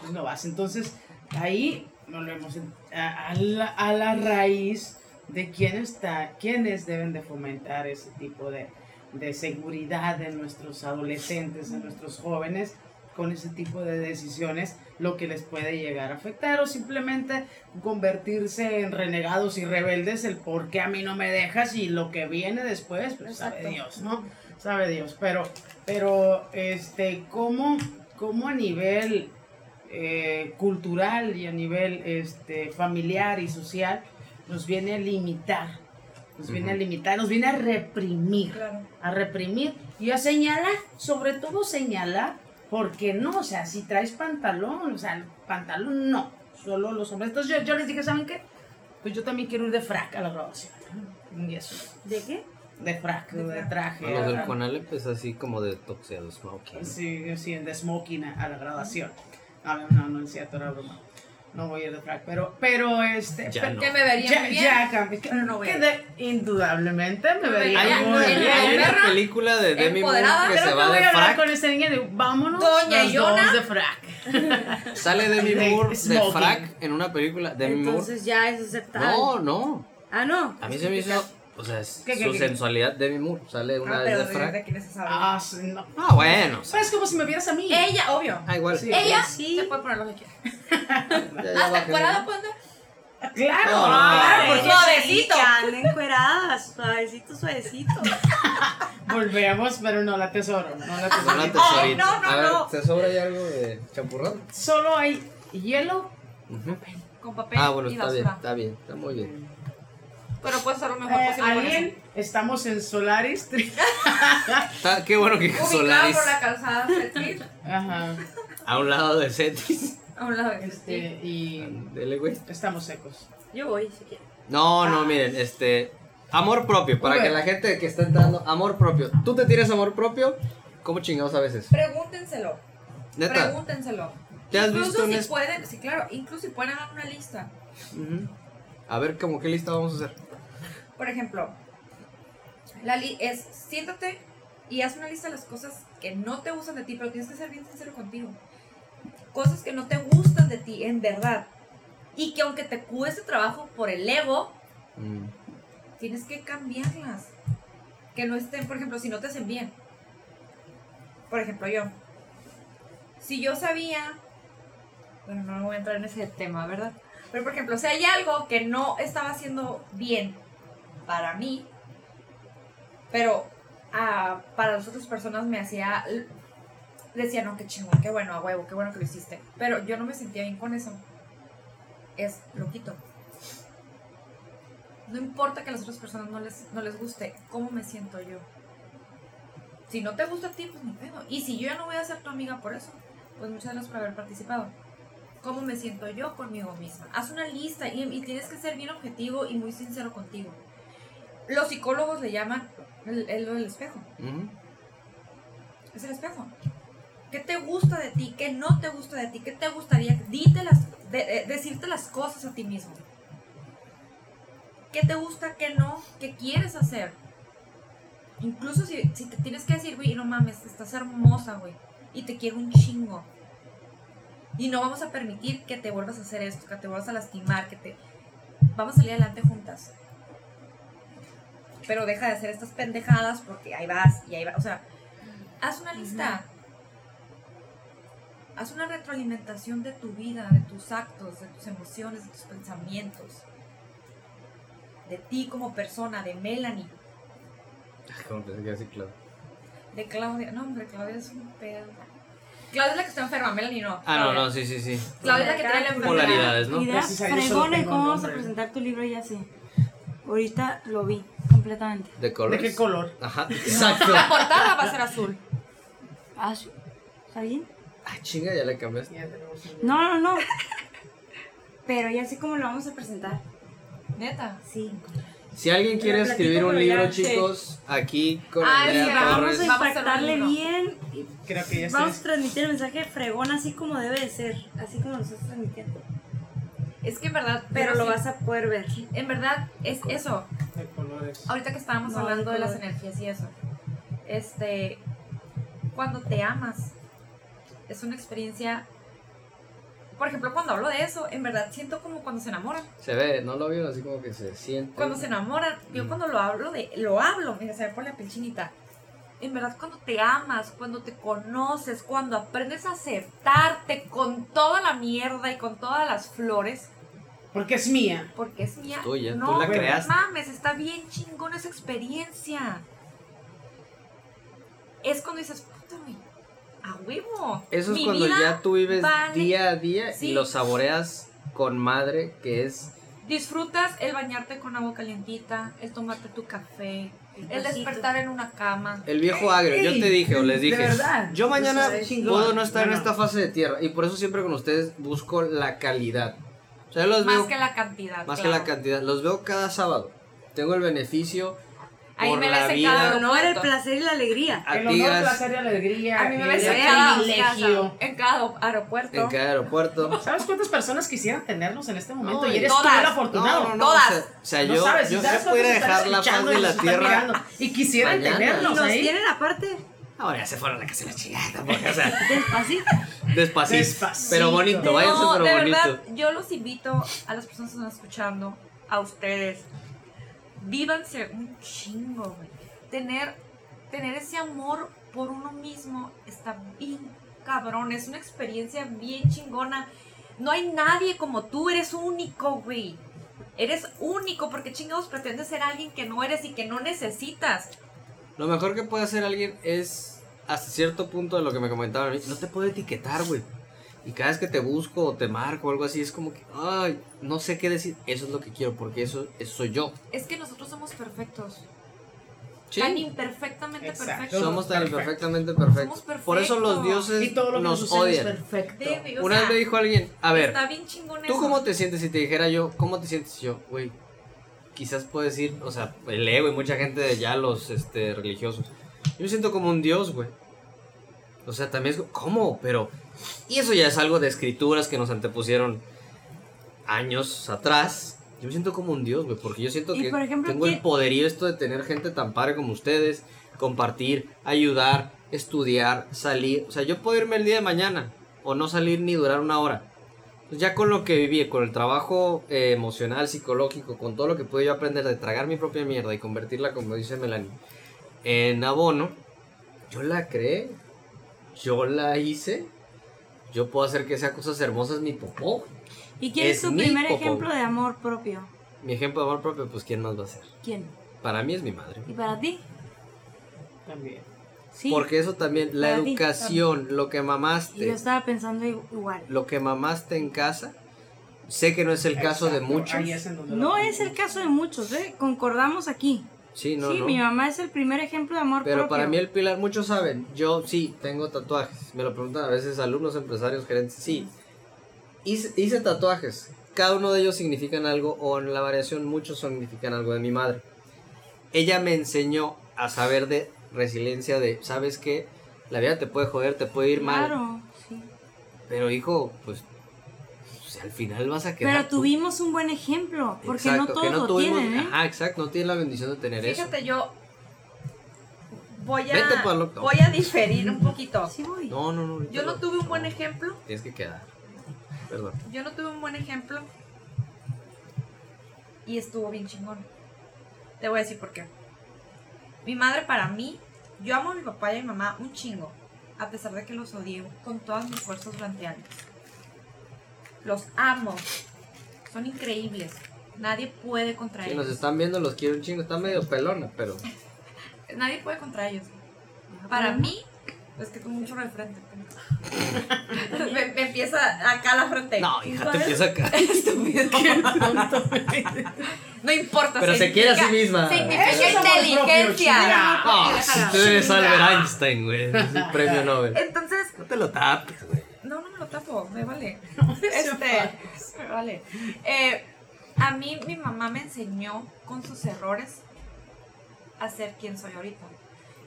pues no vas. Entonces ahí volvemos en- a, a la, a la raíz de quién está, quiénes deben de fomentar ese tipo de, de seguridad en nuestros adolescentes, en nuestros jóvenes, con ese tipo de decisiones, lo que les puede llegar a afectar o simplemente convertirse en renegados y rebeldes, el por qué a mí no me dejas y lo que viene después, pues sabe. Dios, ¿no? Sabe Dios, pero, pero, este, ¿cómo, cómo a nivel eh, cultural y a nivel este, familiar y social nos viene a limitar, nos viene a limitar, nos viene a reprimir, Claro. a reprimir y a señalar, sobre todo señalar, porque no, o sea, si traes pantalón, o sea, el pantalón no, solo los hombres. Entonces yo, yo les dije, ¿saben qué? Pues yo también quiero ir de frac a la graduación. ¿no? Y eso, ¿De qué? de frac, De de, traje. A los del Conalep es así como de toxeado, smoking. Sí, sí, de smoking a, a la graduación. No, no, no es cierto, era broma. No voy a ir de frac, pero, pero este. Ya pero- no. Que me vería ya, muy bien. ya pero no voy a que ir. de- indudablemente me vería muy bien. hay una película de Demi Moore que Creo se que va voy de a hablar frac. con ese niño y digo, vámonos Doña los Yona. dos de frac. Sale Demi De Moore de smoking. frac en una película. Demi Moore. Entonces ya es aceptable. No, no. Ah, no. A mí se me hizo. O sea, es ¿Qué, qué, su qué? sensualidad, Demi Moore. Sale una Ah, vez pero de de, de quién es esa Ah, sí, no. Ah, bueno. o sea, Es como si me vieras a mí. Ella, obvio. ah, igual. Sí. Ella Sí. se puede poner lo que quiera. Ya, ya Hasta bájenle. fuera puede. Claro, No, no, claro, no. porque Suavecito. Anden encueradas, suavecito, suavecito. volvemos, pero no la tesoro, no la No tesoro. la tesorita. Ay, no, no, A ver, no. ¿te sobra ahí algo de champurrado? Solo hay hielo, Ujú. Con papel Ah, bueno, y está bien, basura. está bien, está muy bien. Pero puedes hacer lo mejor eh, posible alguien, estamos en Solaris. Qué bueno que. Ubicado Solaris por la calzada Cetil, Ajá, a un lado de Cetis. a un lado de este, y Dele, güey. estamos secos. Yo voy, si quieres. No, no, miren, este. Amor propio, para Uber. que la gente que está entrando, amor propio. ¿Tú te tienes amor propio? ¿Cómo chingados a veces? Pregúntenselo. Neta. Pregúntenselo. ¿Te has incluso visto si es- pueden, sí, claro, incluso si pueden hacer una lista. A ver, ¿cómo qué lista vamos a hacer? Por ejemplo, la li es siéntate y haz una lista de las cosas que no te gustan de ti, pero tienes que ser bien sincero contigo. Cosas que no te gustan de ti, en verdad. Y que aunque te cueste trabajo por el ego, Mm. tienes que cambiarlas. Que no estén, por ejemplo, si no te hacen bien. Por ejemplo, yo. Si yo sabía. Bueno, no voy a entrar en ese tema, ¿verdad? Pero, por ejemplo, si hay algo que no estaba haciendo bien para mí, pero ah, para las otras personas me hacía. Decía, no, qué chingón, qué bueno, a huevo, qué bueno que lo hiciste. Pero yo no me sentía bien con eso. Es lo quito. No importa que a las otras personas no les, no les guste, ¿cómo me siento yo? Si no te gusta a ti, pues ni pedo. Y si yo ya no voy a ser tu amiga por eso, pues muchas gracias por haber participado. ¿Cómo me siento yo conmigo misma? Haz una lista y, y tienes que ser bien objetivo y muy sincero contigo. Los psicólogos le llaman el, el, el espejo. Es el espejo. ¿Qué te gusta de ti? ¿Qué no te gusta de ti? ¿Qué te gustaría? Dite las, de- de- decirte las cosas a ti mismo. ¿Qué te gusta? ¿Qué no? ¿Qué quieres hacer? Incluso si, si te tienes que decir, güey, no mames, estás hermosa, güey. Y te quiero un chingo. Y no vamos a permitir que te vuelvas a hacer esto, que te vuelvas a lastimar, que te... Vamos a salir adelante juntas. Pero deja de hacer estas pendejadas porque ahí vas y ahí vas. O sea, haz una lista. Haz una retroalimentación de tu vida, de tus actos, de tus emociones, de tus pensamientos. De ti como persona, de Melanie, Como pensé que iba a decir claro. de Claudia. No, hombre, Claudia es un pedo. Claudia es la que está enferma, Melanie no. Ah, no, Claudia. no, sí, sí, sí. Claudia es la que tiene la enfermedad. Polaridades, ¿no? Y tengo cómo vamos a presentar tu libro ya sé. Ahorita lo vi completamente. ¿De ¿De colores? qué color? Ajá, exacto. La portada va a ser azul. Ah, sí. ¿Está bien? Ah, chinga, ya le cambiaste. Ya tenemos un- No, no, no. Pero ya sé cómo lo vamos a presentar. Neta. Sí. Si alguien quiere escribir un libro, ya chicos, aquí con Ah, Andrea Vamos Torres. a Vamos a impactarle bien. y Creo que ya Vamos a transmitir el mensaje fregón así como debe de ser. Así como lo estás transmitiendo. Es que en verdad. Pero lo sí- vas a poder ver. En verdad, es eso. De colores. Ahorita que estábamos No, hablando de las energías y eso. Este. Cuando te amas, es una experiencia. Por ejemplo, cuando hablo de eso, en verdad siento como cuando se enamoran. Se ve, ¿no lo vio? Así como que se siente. Cuando se enamoran, yo Mm. cuando lo hablo de. Lo hablo, mira, se me pone la piel chinita. En verdad, cuando te amas, cuando te conoces, cuando aprendes a aceptarte con toda la mierda y con todas las flores, Porque es mía. porque es mía. Tuya, tú no, la bueno. creaste. mames, está bien chingón esa experiencia. Es cuando dices, puta, güey, a huevo. Eso es Mi cuando vida ya tú vives vale- día a día y lo saboreas con madre, que es Disfrutas el bañarte con agua calientita, el tomarte tu café, el despertar en una cama. el viejo agrio. Yo te dije o les de dije, verdad. yo mañana puedo no estar en esta fase de tierra y por eso siempre con ustedes busco la calidad. O sea, yo los Más veo que la cantidad. más claro. que la cantidad. Los veo cada sábado. Tengo el beneficio Ahí me la vida. cada El honor, el placer y la alegría. El honor, Tigras, placer y alegría. A mí me el ves en el cada, privilegio. en cada aeropuerto. en cada aeropuerto. ¿Sabes cuántas personas quisieran tenernos en este momento? No, y eres todas. tú el afortunado. No, no, no. Todas. O sea, yo, sabes, yo, ¿sabes pudiera dejar la escuchando de la tierra. Y quisieran mañana. Y tenernos nos ahí. tienen aparte Ahora ya se fueron a la casa de la chingada. porque, o sea, despacito. despacito. Despacito. Pero bonito, No, váyanse, pero de bonito. verdad, yo los invito a las personas que están escuchando, a ustedes. Vívanse un chingo, güey. Tener, tener ese amor por uno mismo está bien cabrón. Es una experiencia bien chingona. No hay nadie como tú, eres único, güey. Eres único porque chingados pretendes ser alguien que no eres y que no necesitas. Lo mejor que puede hacer alguien es, hasta cierto punto de lo que me comentaban, no te puedo etiquetar, güey. Y cada vez que te busco o te marco o algo así, es como que, ay, no sé qué decir. Eso es lo que quiero, porque eso, eso soy yo. Es que nosotros somos perfectos. Sí. Tan imperfectamente Exacto. perfectos. Somos tan Perfecto. imperfectamente perfectos. Somos Por eso los perfectos. dioses Y todo lo que nos es odian. perfecto. Debe, o Una sea, vez me dijo alguien, a ver, Está bien chingón ¿tú eso. cómo te sientes si te dijera yo, cómo te sientes yo, güey? Quizás puedes decir, o sea, el ego y mucha gente de ya los este, religiosos. Yo me siento como un dios, güey. O sea, también es, ¿cómo? Pero, y eso ya es algo de escrituras que nos antepusieron años atrás. Yo me siento como un dios, güey, porque yo siento que ejemplo, tengo el ¿qué- poderío esto de tener gente tan padre como ustedes, compartir, ayudar, estudiar, salir. O sea, yo puedo irme el día de mañana o no salir ni durar una hora. Pues ya con lo que viví, con el trabajo eh, emocional, psicológico, con todo lo que pude yo aprender de tragar mi propia mierda y convertirla, como dice Melanie, en abono, yo la creé, yo la hice, yo puedo hacer que sea cosas hermosas mi popó. ¿Y quién es, Es tu primer popó. ejemplo de amor propio? Mi ejemplo de amor propio, pues ¿quién más va a ser? ¿Quién? Para mí es mi madre. ¿Y para ti? También. Sí. Porque eso también, la Para ti. educación, lo que Y yo mamaste, estaba pensando igual. lo que mamaste en casa, sé que no es el caso de muchos. es No es el caso de muchos, ¿eh? Concordamos aquí. Sí, no, sí, no. mi mamá es el primer ejemplo de amor Pero propio. para mí el pilar, muchos saben, yo sí tengo tatuajes. Me lo preguntan a veces alumnos, empresarios, gerentes. Sí, hice, hice tatuajes. Cada uno de ellos significan algo o en la variación muchos significan algo de mi madre. Ella me enseñó a saber de resiliencia de, ¿sabes qué? La vida te puede joder, te puede ir mal. Claro, sí. Pero hijo, pues, pues, al final vas a quedar Pero tú. tuvimos un buen ejemplo, porque no todos no lo tuvimos- tienen, ¿eh? Ajá, exacto, no tienen la bendición de tener eso. Fíjate, yo voy Vete a, pa'l loco. voy a diferir un poquito. Sí voy. No, no, no. Yo no tuve un buen ejemplo. Tienes que quedar. Perdón. Yo no tuve un buen ejemplo. Y estuvo bien chingón. Te voy a decir por qué. Mi madre para mí, yo amo a mi papá y a mi mamá un chingo. A pesar de que los odié con todas mis fuerzas durante años. Los amo. Son increíbles. Nadie puede contra Si ellos. nos están viendo, los quiero un chingo. Está medio pelona, pero. Nadie puede contra ellos. Para mí, es que tengo mucho de frente. me, me empieza acá la frente. No, hija, te empieza acá. Estúpido. No importa. Pero se quiere a sí misma. Significa inteligencia. No, si tú eres Albert Einstein, güey. Es un premio Nobel. Entonces, No te lo tapes, güey. Tapo, me vale. Este, me vale. Eh, a mí mi mamá me enseñó con sus errores a ser quien soy ahorita.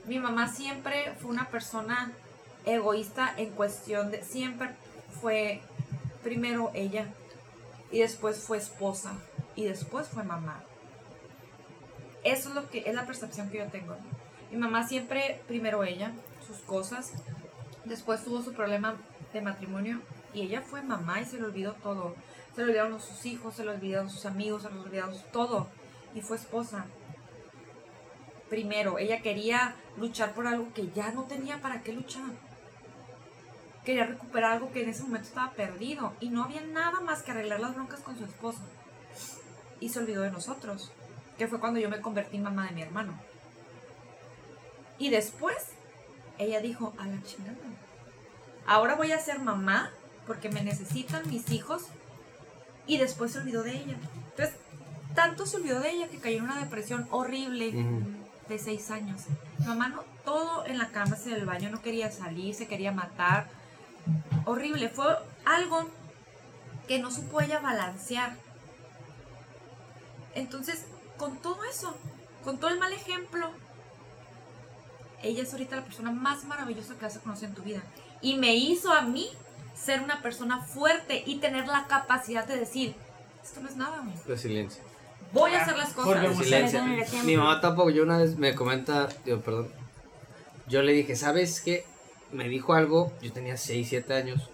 Mi mamá siempre fue una persona egoísta en cuestión de siempre fue primero ella y después fue esposa y después fue mamá. Eso es lo que es la percepción que yo tengo. Mi mamá siempre primero ella, sus cosas, después tuvo su problema de matrimonio y ella fue mamá y se le olvidó todo. Se le olvidaron sus hijos, se le olvidaron sus amigos, se le olvidaron todo y fue esposa. Primero, ella quería luchar por algo que ya no tenía para qué luchar. Quería recuperar algo que en ese momento estaba perdido y no había nada más que arreglar las broncas con su esposo. Y se olvidó de nosotros, que fue cuando yo me convertí en mamá de mi hermano. Y después, ella dijo, a la chingada. Ahora voy a ser mamá porque me necesitan mis hijos. Y después se olvidó de ella. Entonces, tanto se olvidó de ella que cayó en una depresión horrible de seis años. Mi mamá no, todo en la cama, en el baño, no quería salir, se quería matar. Horrible, fue algo que no supo ella balancear. Entonces, con todo eso, con todo el mal ejemplo, ella es ahorita la persona más maravillosa que vas a conocer en tu vida. Y me hizo a mí ser una persona fuerte y tener la capacidad de decir, esto no es nada, güey. Resiliencia. voy a hacer las cosas. Resiliencia. Mi mamá tampoco, yo una vez me comenta, digo, perdón. Yo le dije, ¿sabes qué? Me dijo algo, yo tenía 6, 7 años.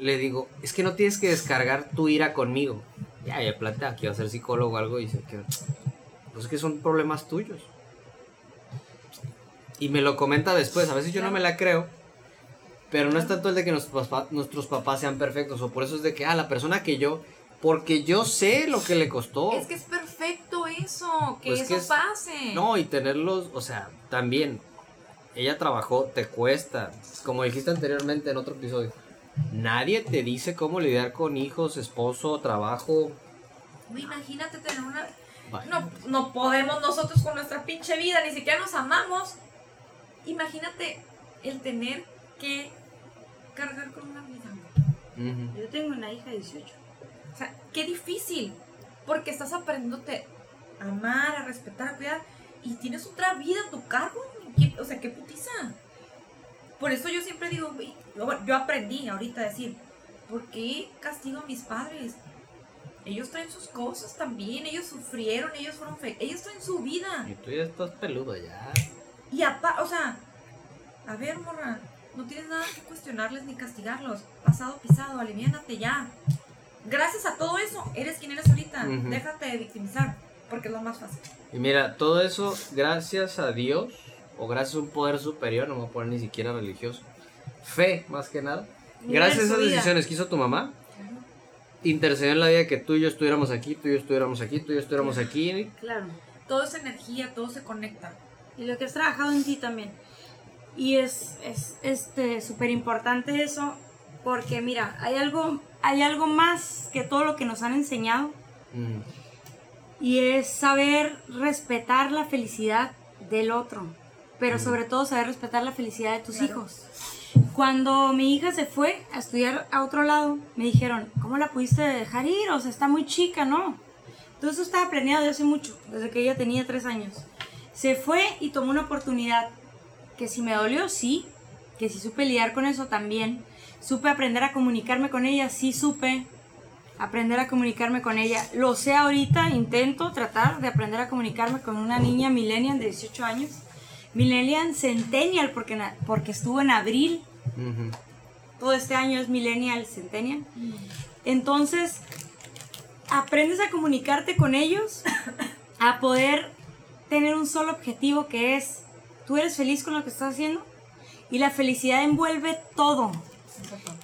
Le digo, es que no tienes que descargar tu ira conmigo. Ya, ya plantea que iba a ser psicólogo o algo y dice que. Pues es que son problemas tuyos. Y me lo comenta después, a veces yo no me la creo. Pero no es tanto el de que nuestros papás, nuestros papás sean perfectos, o por eso es de que, ah, la persona que yo Porque yo sé lo que le costó. Es que es perfecto eso, que Pues que eso es- pase. No, y tenerlos, o sea, también. Ella trabajó, te cuesta. Como dijiste anteriormente en otro episodio. Nadie te dice cómo lidiar con hijos, esposo, trabajo. Imagínate tener una... No, no podemos nosotros con nuestra pinche vida, ni siquiera nos amamos. Imagínate el tener que cargar con una vida. Yo tengo una hija de 18. O sea, qué difícil. Porque estás aprendiéndote a amar, a respetar, a cuidar. Y tienes otra vida a tu cargo. ¿Qué- o sea, qué putiza. Por eso yo siempre digo, yo aprendí ahorita a decir, ¿por qué castigo a mis padres? Ellos traen sus cosas también, ellos sufrieron, ellos fueron fe ellos traen su vida. Y tú ya estás peludo ya. Y aparte, o sea, a ver, morra, no tienes nada que cuestionarles ni castigarlos. Pasado, pisado, aliviánate ya. Gracias a todo eso, eres quien eres ahorita. Déjate de victimizar, porque es lo más fácil. Y mira, todo eso gracias a Dios o gracias a un poder superior, no me voy a poner ni siquiera religioso. Fe, más que nada. Gracias a esas vida. decisiones que hizo tu mamá, intercedió en la vida que tú y yo estuviéramos aquí, tú y yo estuviéramos aquí, tú y yo estuviéramos aquí. Claro. Todo es energía, todo se conecta. Y lo que has trabajado en ti también. Y es es este súper importante eso porque mira, hay algo hay algo más que todo lo que nos han enseñado Mm, y es saber respetar la felicidad del otro, pero sobre todo saber respetar la felicidad de tus Claro. hijos. Cuando mi hija se fue a estudiar a otro lado, me dijeron, ¿cómo la pudiste dejar ir? O sea, está muy chica, ¿no? Entonces eso estaba planeado desde hace mucho, desde que ella tenía tres años. Se fue y tomó una oportunidad que si me dolió, sí, que si supe lidiar con eso también. Supe aprender a comunicarme con ella, sí supe aprender a comunicarme con ella. Lo sé ahorita, intento tratar de aprender a comunicarme con una niña millennial de 18 años. Millennial Centennial, porque, porque estuvo en abril. Todo este año es Millennial Centennial. Entonces, aprendes a comunicarte con ellos, a poder tener un solo objetivo que es, tú eres feliz con lo que estás haciendo y la felicidad envuelve todo.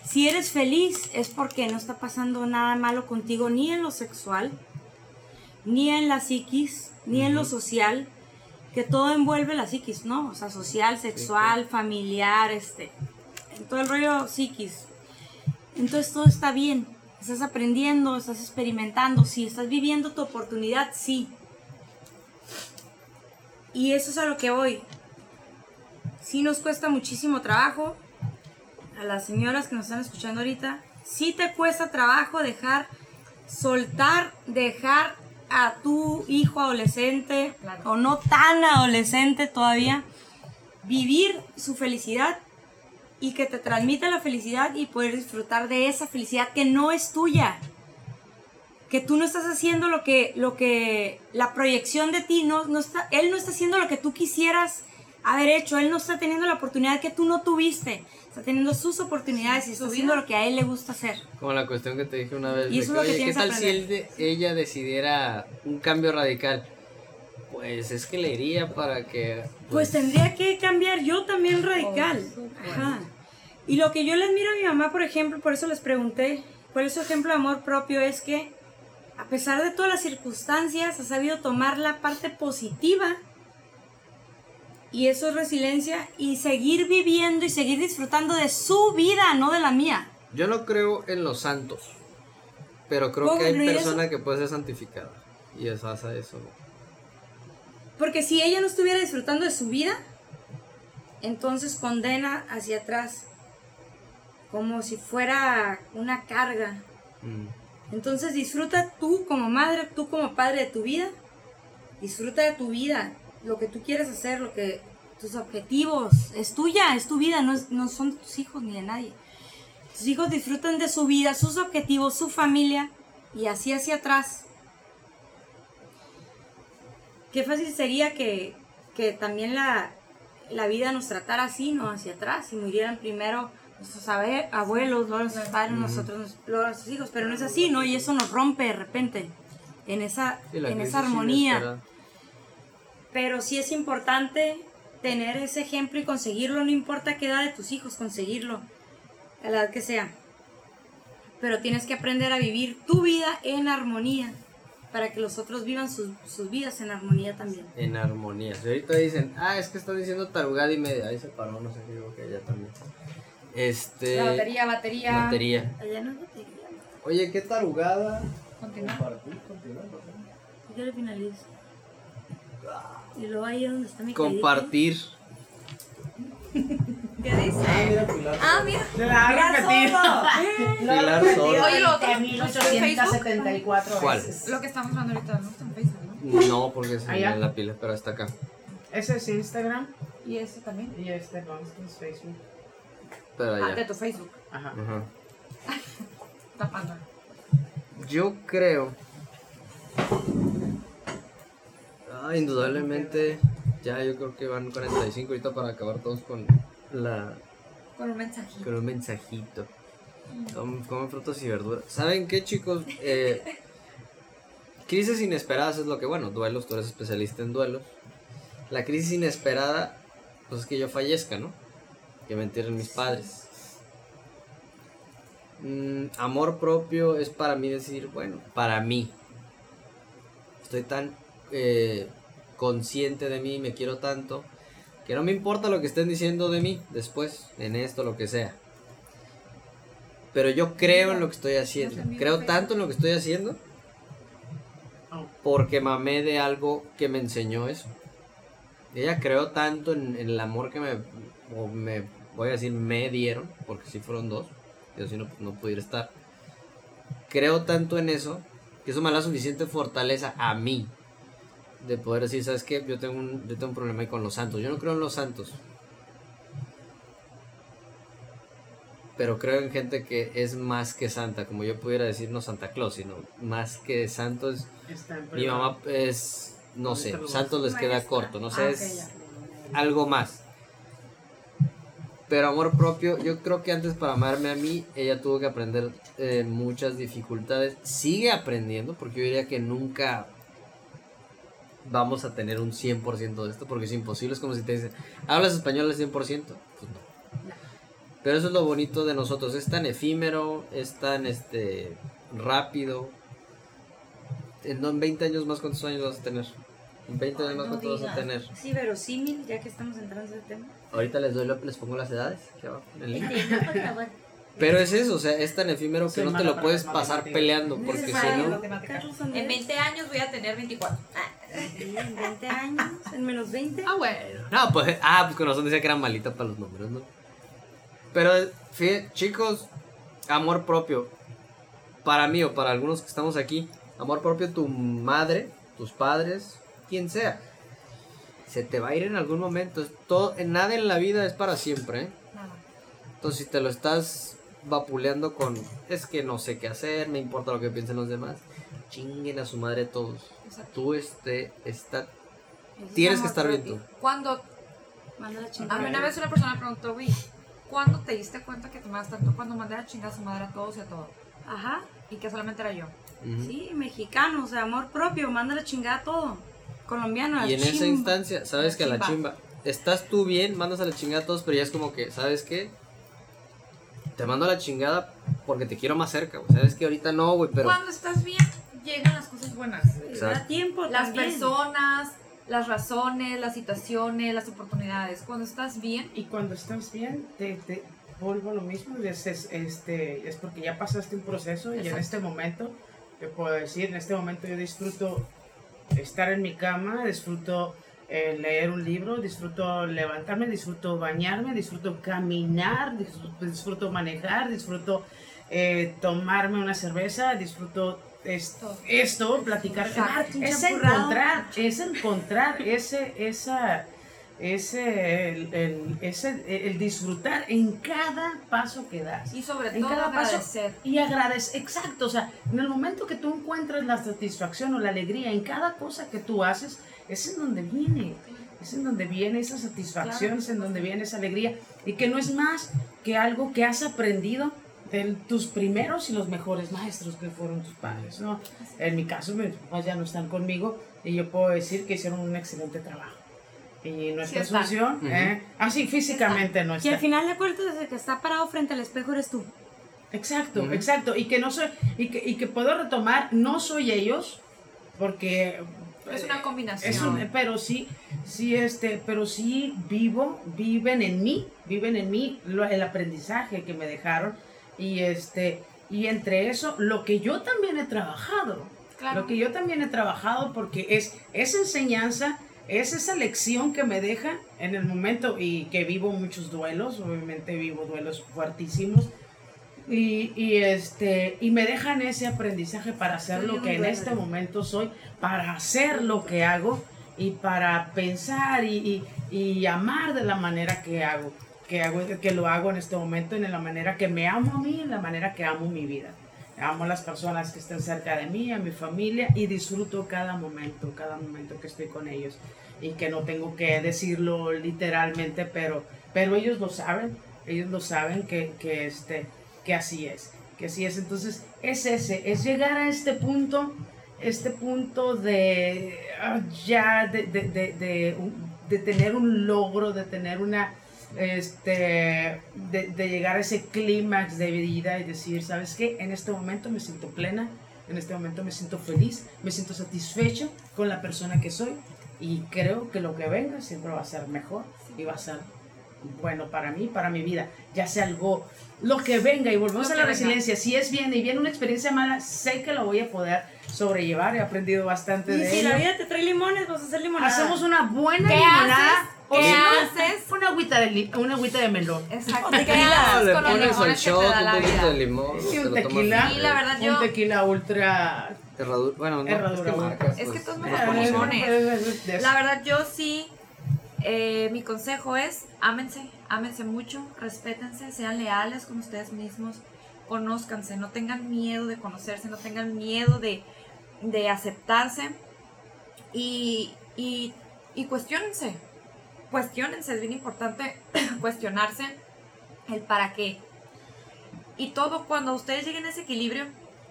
Si eres feliz es porque no está pasando nada malo contigo ni en lo sexual, ni en la psiquis, ni en lo social, que todo envuelve la psiquis, ¿no? O sea, social, sexual, familiar, este, en todo el rollo psiquis. Entonces todo está bien. Estás aprendiendo, estás experimentando, sí, estás viviendo tu oportunidad, sí. Y eso es a lo que voy. Sí nos cuesta muchísimo trabajo. A las señoras que nos están escuchando ahorita, sí te cuesta trabajo dejar, soltar, dejar a tu hijo adolescente Claro. o no tan adolescente todavía, vivir su felicidad y que te transmita la felicidad y poder disfrutar de esa felicidad que no es tuya. Que tú no estás haciendo lo que, lo que, la proyección de ti, no, no está, él no está haciendo lo que tú quisieras haber hecho, él no está teniendo la oportunidad que tú no tuviste, está teniendo sus oportunidades y está Su haciendo lo que a él le gusta hacer. Como la cuestión que te dije una vez. Y de eso que, es lo que "Oye, ¿qué tal si él aprender". de- ella decidiera un cambio radical? Pues es que le iría para que... Pues tendría que cambiar yo también radical. Por supuesto. Ajá. Y lo que yo le admiro a mi mamá, por ejemplo, por eso les pregunté, cuál es su ejemplo de amor propio, es que a pesar de todas las circunstancias, ha sabido tomar la parte positiva. Y eso es resiliencia y seguir viviendo y seguir disfrutando de su vida, no de la mía. Yo no creo en los santos, pero creo ¿Puedo que hay concluir persona que puede ser santificada. Y es hasta eso. Porque si ella no estuviera disfrutando de su vida, entonces condena hacia atrás, como si fuera una carga. Mm. Entonces disfruta tú como madre, tú como padre de tu vida. Disfruta de tu vida, lo que tú quieres hacer, lo que tus objetivos. Es tuya, es tu vida, no, es- no son de tus hijos ni de nadie. Tus hijos disfrutan de su vida, sus objetivos, su familia y así hacia atrás. Qué fácil sería que, que también la, la vida nos tratara así, ¿no? Hacia atrás y murieran primero nuestros abuelos, luego nuestros padres, nosotros, luego nuestros hijos, pero no es así, ¿no? Y eso nos rompe de repente en esa, en esa armonía. inesperada. Pero sí es importante tener ese ejemplo y conseguirlo, no importa qué edad de tus hijos, conseguirlo, a la edad que sea. pero tienes que aprender a vivir tu vida en armonía para que los otros vivan sus, sus vidas en armonía también. En armonía. Si ahorita dicen, ah, es que estás diciendo tarugada y media. Ahí se paró, no sé qué digo que ya también. Este. La batería, batería. Batería. Allá no es batería. Oye, qué tarugada. Continúa. Yo le finalizo. Y luego ahí es donde está mi Compartir. ¿Qué dice? Ah, mira. La Mira, repetir. sordo. Pilar Sordo. Oye, lo otro, De ¿no está en Facebook? 1874 ¿Cuál? veces. Lo que estamos hablando ahorita, no está en Facebook, ¿no? No, porque se me Allá. la pila, pero está acá. Ese es Instagram Y ese también. y este no, este es Facebook. Pero Ah, de allá. tu Facebook. Ajá. Ajá. Tapando. Yo creo. Ah, indudablemente. Ya, yo creo que van 45 ahorita para acabar todos con la Con un mensajito. con un mensajito. Comen, comen frutas y verduras. ¿Saben qué, chicos? Eh, crisis inesperadas es lo que, bueno, duelos, tú eres especialista en duelos. La crisis inesperada, pues es que yo fallezca, ¿no? Que me entierren mis padres. Mm, amor propio es para mí decir, bueno, para mí. Estoy tan eh, consciente de mí, me quiero tanto, que no me importa lo que estén diciendo de mí después, en esto, lo que sea. Pero yo creo en lo que estoy haciendo. Creo tanto en lo que estoy haciendo porque mamé de algo que me enseñó eso. Ella creó tanto en, en el amor que me, o me, voy a decir, me dieron, porque si fueron dos, yo si no, no pudiera estar. Creo tanto en eso que eso me da la suficiente fortaleza a mí de poder decir, ¿sabes qué? Yo tengo un, yo tengo un problema ahí con los santos. Yo no creo en los santos. Pero creo en gente que es más que santa, como yo pudiera decir, no Santa Claus, sino más que santos. Mi mamá es, no sé, santos les queda corto, no sé, Ah, ok, es algo más. Pero amor propio, yo creo que antes para amarme a mí, ella tuvo que aprender eh, muchas dificultades. Sigue aprendiendo, porque yo diría que nunca vamos a tener un 100% de esto, porque es imposible. Es como si te dicen, ¿hablas español al 100%? Pues no. Pero eso es lo bonito de nosotros. Es tan efímero, es tan este rápido. En no- en 20 años más, ¿cuántos años vas a tener? En 20 años más, no ¿cuántos vas a tener? Sí, verosímil, ya que estamos entrando en ese tema. Ahorita les doy, lo- les pongo las edades. aquí abajo en el link. Entiendo, por favor. Pero es eso, o sea, es tan efímero que Soy no te lo puedes pasar peleando, porque si no... En Andrés. 20 años voy a tener 24. Sí, en 20 años, en menos 20. Ah, bueno. No, pues, ah, pues con razón decía que era malita para los números, ¿no? Pero, fíjense, chicos, amor propio. Para mí o para algunos que estamos aquí, amor propio, tu madre, tus padres, quien sea. Se te va a ir en algún momento. Todo, nada en la vida es para siempre, ¿eh? Nada. Entonces, si te lo estás vapuleando con, es que no sé qué hacer, me importa lo que piensen los demás, chinguen a su madre todos. Exacto. Tú este, está, tienes que estar tú. Cuando la A mí chingada. una vez una persona me preguntó, güey, ¿cuándo te diste cuenta que tomabas tanto cuando mandé a chingar a su madre a todos y a todo? Ajá, Y que solamente era yo. Ujú. sí, mexicano, o sea, amor propio, manda la chingada todo. Colombiano, Y en al esa chimba. instancia, sabes La que a la chimba. chimba, estás tú bien, mandas a la chingada a todos, pero ya es como que, ¿sabes qué? Te mando a la chingada porque te quiero más cerca, güey. Sabes que ahorita no, güey, pero... Cuando estás bien, llegan las cosas buenas. Da Exacto. tiempo Las también. personas, las razones, las situaciones, las oportunidades. Cuando estás bien, Y cuando estás bien, te, te vuelvo a lo mismo, es, es- este, es porque ya pasaste un proceso y en Exacto. este momento, te puedo decir, en este momento yo disfruto estar en mi cama, disfruto eh, leer un libro, disfruto levantarme, disfruto bañarme, disfruto caminar, disfruto, disfruto manejar, disfruto eh, tomarme una cerveza, disfruto esto, esto platicar, Exacto. es encontrar, es encontrar ese, esa, ese, el, el- ese, el disfrutar en cada paso que das. y sobre En todo cada paso. agradecer. Y agradecer, exacto, o sea, en el momento que tú encuentras la satisfacción o la alegría en cada cosa que tú haces, es en donde viene, es en donde viene esa satisfacción, Claro. es en donde viene esa alegría, y que no es más que algo que has aprendido de tus primeros y los mejores maestros que fueron tus padres, ¿no? En mi caso, mis papás ya no están conmigo y yo puedo decir que hicieron un excelente trabajo. Y nuestra están. asunción, ¿eh? así físicamente no Y está. al final de cuentas, el que está parado frente al espejo eres tú. Exacto, Ujú. exacto. Y que no soy, y que, y que puedo retomar, no soy ellos, porque Es una combinación. es un- pero sí, sí, este, pero sí vivo, viven en mí, viven en mí lo- el aprendizaje que me dejaron y este, y entre eso lo que yo también he trabajado, Claro. lo que yo también he trabajado porque es esa enseñanza, es esa lección que me deja en el momento y que vivo muchos duelos, obviamente vivo duelos fuertísimos. Y, y, este y me dejan ese aprendizaje para hacer Soy lo que en este momento soy, para hacer lo que hago y para pensar y, y, y amar de la manera que hago, que hago, que lo hago en este momento, en la manera que me amo a mí, en la manera que amo mi vida. Amo a las personas que estén cerca de mí, a mi familia y disfruto cada momento, cada momento que estoy con ellos. Y que no tengo que decirlo literalmente, pero, pero ellos lo saben, ellos lo saben que, que, este, que así es, que así es. Entonces es ese, es llegar a este punto, este punto de ah, ya, de, de, de, de tener un logro, de tener una, este, de, de llegar a ese clímax de vida y decir, ¿sabes qué? En este momento me siento plena, en este momento me siento feliz, me siento satisfecha con la persona que soy y creo que lo que venga siempre va a ser mejor y va a ser bueno para mí, para mi vida, ya sea algo, lo que venga y volvemos Lo a la venga. resiliencia, si es bien y viene una experiencia mala, sé que lo voy a poder sobrellevar, he aprendido bastante Y de si ello. la vida te trae limones, vas a hacer limonada. Hacemos una buena ¿Qué limonada haces? ¿Qué haces? una agüita de, una agüita de melón. Exacto. ¿Qué haces le con los limones que shot, te da un la poquito vida? de limón. Sí, un tequila. Sí, la verdad, yo- Un tequila ultra... Herradura. Bueno, no, Herradura, es que marcas, Es que pues, con conocemos. limones. La verdad, yo sí. eh, mi consejo es: ámense, ámense mucho, respétense, sean leales con ustedes mismos, conózcanse, no tengan miedo de conocerse, no tengan miedo de, de aceptarse y, y, y cuestionense. Cuestionense, es bien importante cuestionarse el para qué. Y todo cuando ustedes lleguen a ese equilibrio,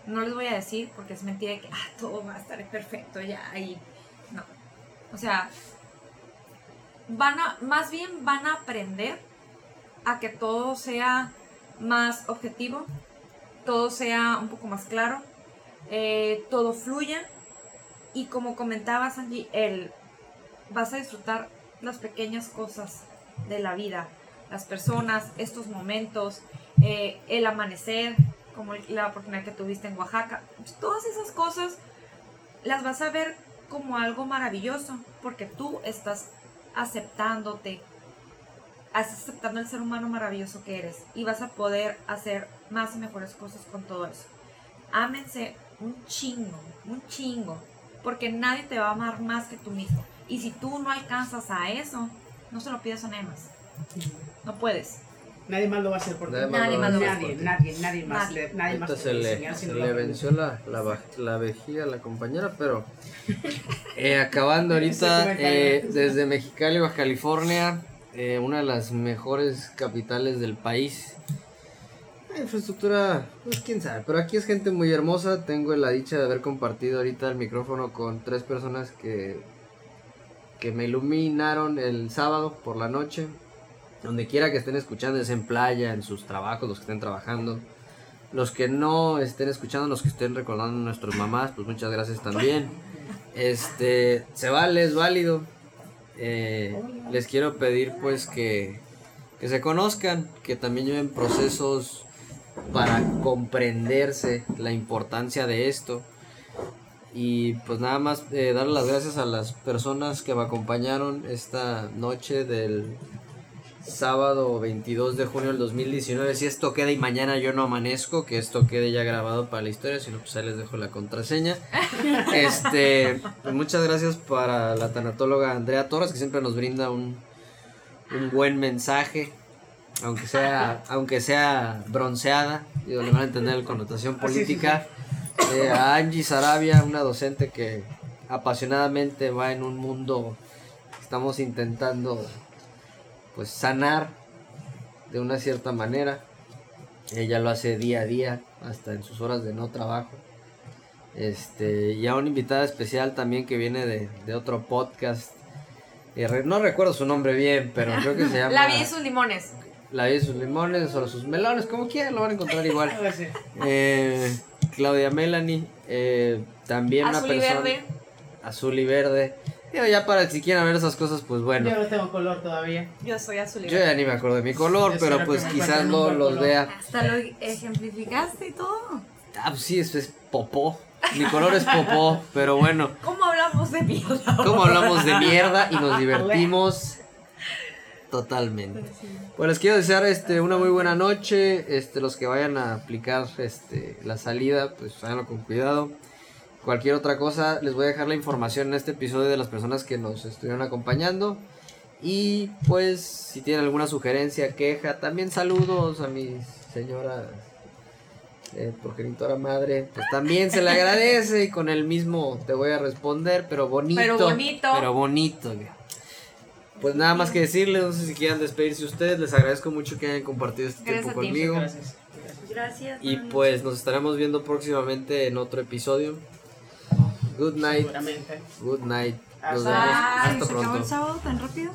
no les voy a decir porque es mentira que ah, todo va a estar perfecto ya y no. O sea, van a, más bien van a aprender a que todo sea más objetivo, todo sea un poco más claro, eh, todo fluya y como comentaba Sanji, el vas a disfrutar las pequeñas cosas de la vida, las personas, estos momentos, eh, el amanecer, como la oportunidad que tuviste en Oaxaca, todas esas cosas las vas a ver como algo maravilloso, porque tú estás aceptándote, estás aceptando el ser humano maravilloso que eres y vas a poder hacer más y mejores cosas con todo eso. Ámense un chingo, un chingo, porque nadie te va a amar más que tú mismo. Y si tú no alcanzas a eso, no se lo pidas a nadie más. No puedes. Nadie más lo va a hacer por ti. Nadie más Nadie lo más va a lo va a hacer Nadie, por ti. nadie, nadie más. Nadie. le- Nadie más se va a le, se le venció la, la, la vejiga a la compañera, pero eh, acabando ahorita eh, desde Mexicali, Baja California, eh, una de las mejores capitales del país. La infraestructura, pues quién sabe, pero aquí es gente muy hermosa. Tengo la dicha de haber compartido ahorita el micrófono con tres personas que, que me iluminaron el sábado por la noche. Donde quiera que estén escuchando, es en playa, en sus trabajos, los que estén trabajando. Los que no estén escuchando, los que estén recordando a nuestras mamás, pues muchas gracias también. Este, se vale, es válido. Eh, les quiero pedir pues que, que se conozcan, que también lleven procesos para comprenderse la importancia de esto. Y pues nada más eh, darle las gracias a las personas que me acompañaron esta noche del sábado 22 de junio del 2019. Si esto queda y mañana yo no amanezco, que esto quede ya grabado para la historia, si no, pues ahí les dejo la contraseña. Este, pues muchas gracias para la tanatóloga Andrea Torres, que siempre nos brinda un, un buen mensaje. Aunque sea, aunque sea bronceada, digo, le van a entender la connotación sí, sí, política. Eh, a Angie Sarabia, una docente que apasionadamente va en un mundo que estamos intentando pues sanar de una cierta manera. Ella lo hace día a día, hasta en sus horas de no trabajo. Este, y a una invitada especial también que viene de, de otro podcast. Eh, re- no recuerdo su nombre bien, pero creo que se llama La vi y sus limones. La vida y sus limones, o sus melones, como quieran, lo van a encontrar igual. Eh, Claudia Melanie, eh, también Azul una y persona. verde. Azul y verde. Digo, ya para si quieren ver esas cosas, pues bueno. Yo no tengo color todavía. Yo soy azul y Yo verde. ya ni me acuerdo de mi color, Yo pero pues quizás no los color. vea. Hasta lo ejemplificaste y todo. Ah, pues sí, es, es popó. Mi color es popó, pero bueno. ¿Cómo hablamos de mierda? Como hablamos de mierda y nos divertimos totalmente. Pues les quiero desear este una muy buena noche. Este, los que vayan a aplicar este la salida, pues háganlo con cuidado. Cualquier otra cosa, les voy a dejar la información en este episodio de las personas que nos estuvieron acompañando. Y pues, si tienen alguna sugerencia, queja, también saludos a mi señora eh, progenitora madre. Pues también se le agradece y con el mismo te voy a responder, pero bonito. Pero bonito. Pero bonito. ya. Pues nada más que decirles, no sé si quieran despedirse ustedes. Les agradezco mucho que hayan compartido este Gracias tiempo ti. conmigo. Gracias. Gracias. Y pues nos estaremos viendo próximamente en otro episodio. Good night. Seguramente. Good night. Nos Hasta- vemos. Hasta ¿se acabó el pronto. sábado tan rápido?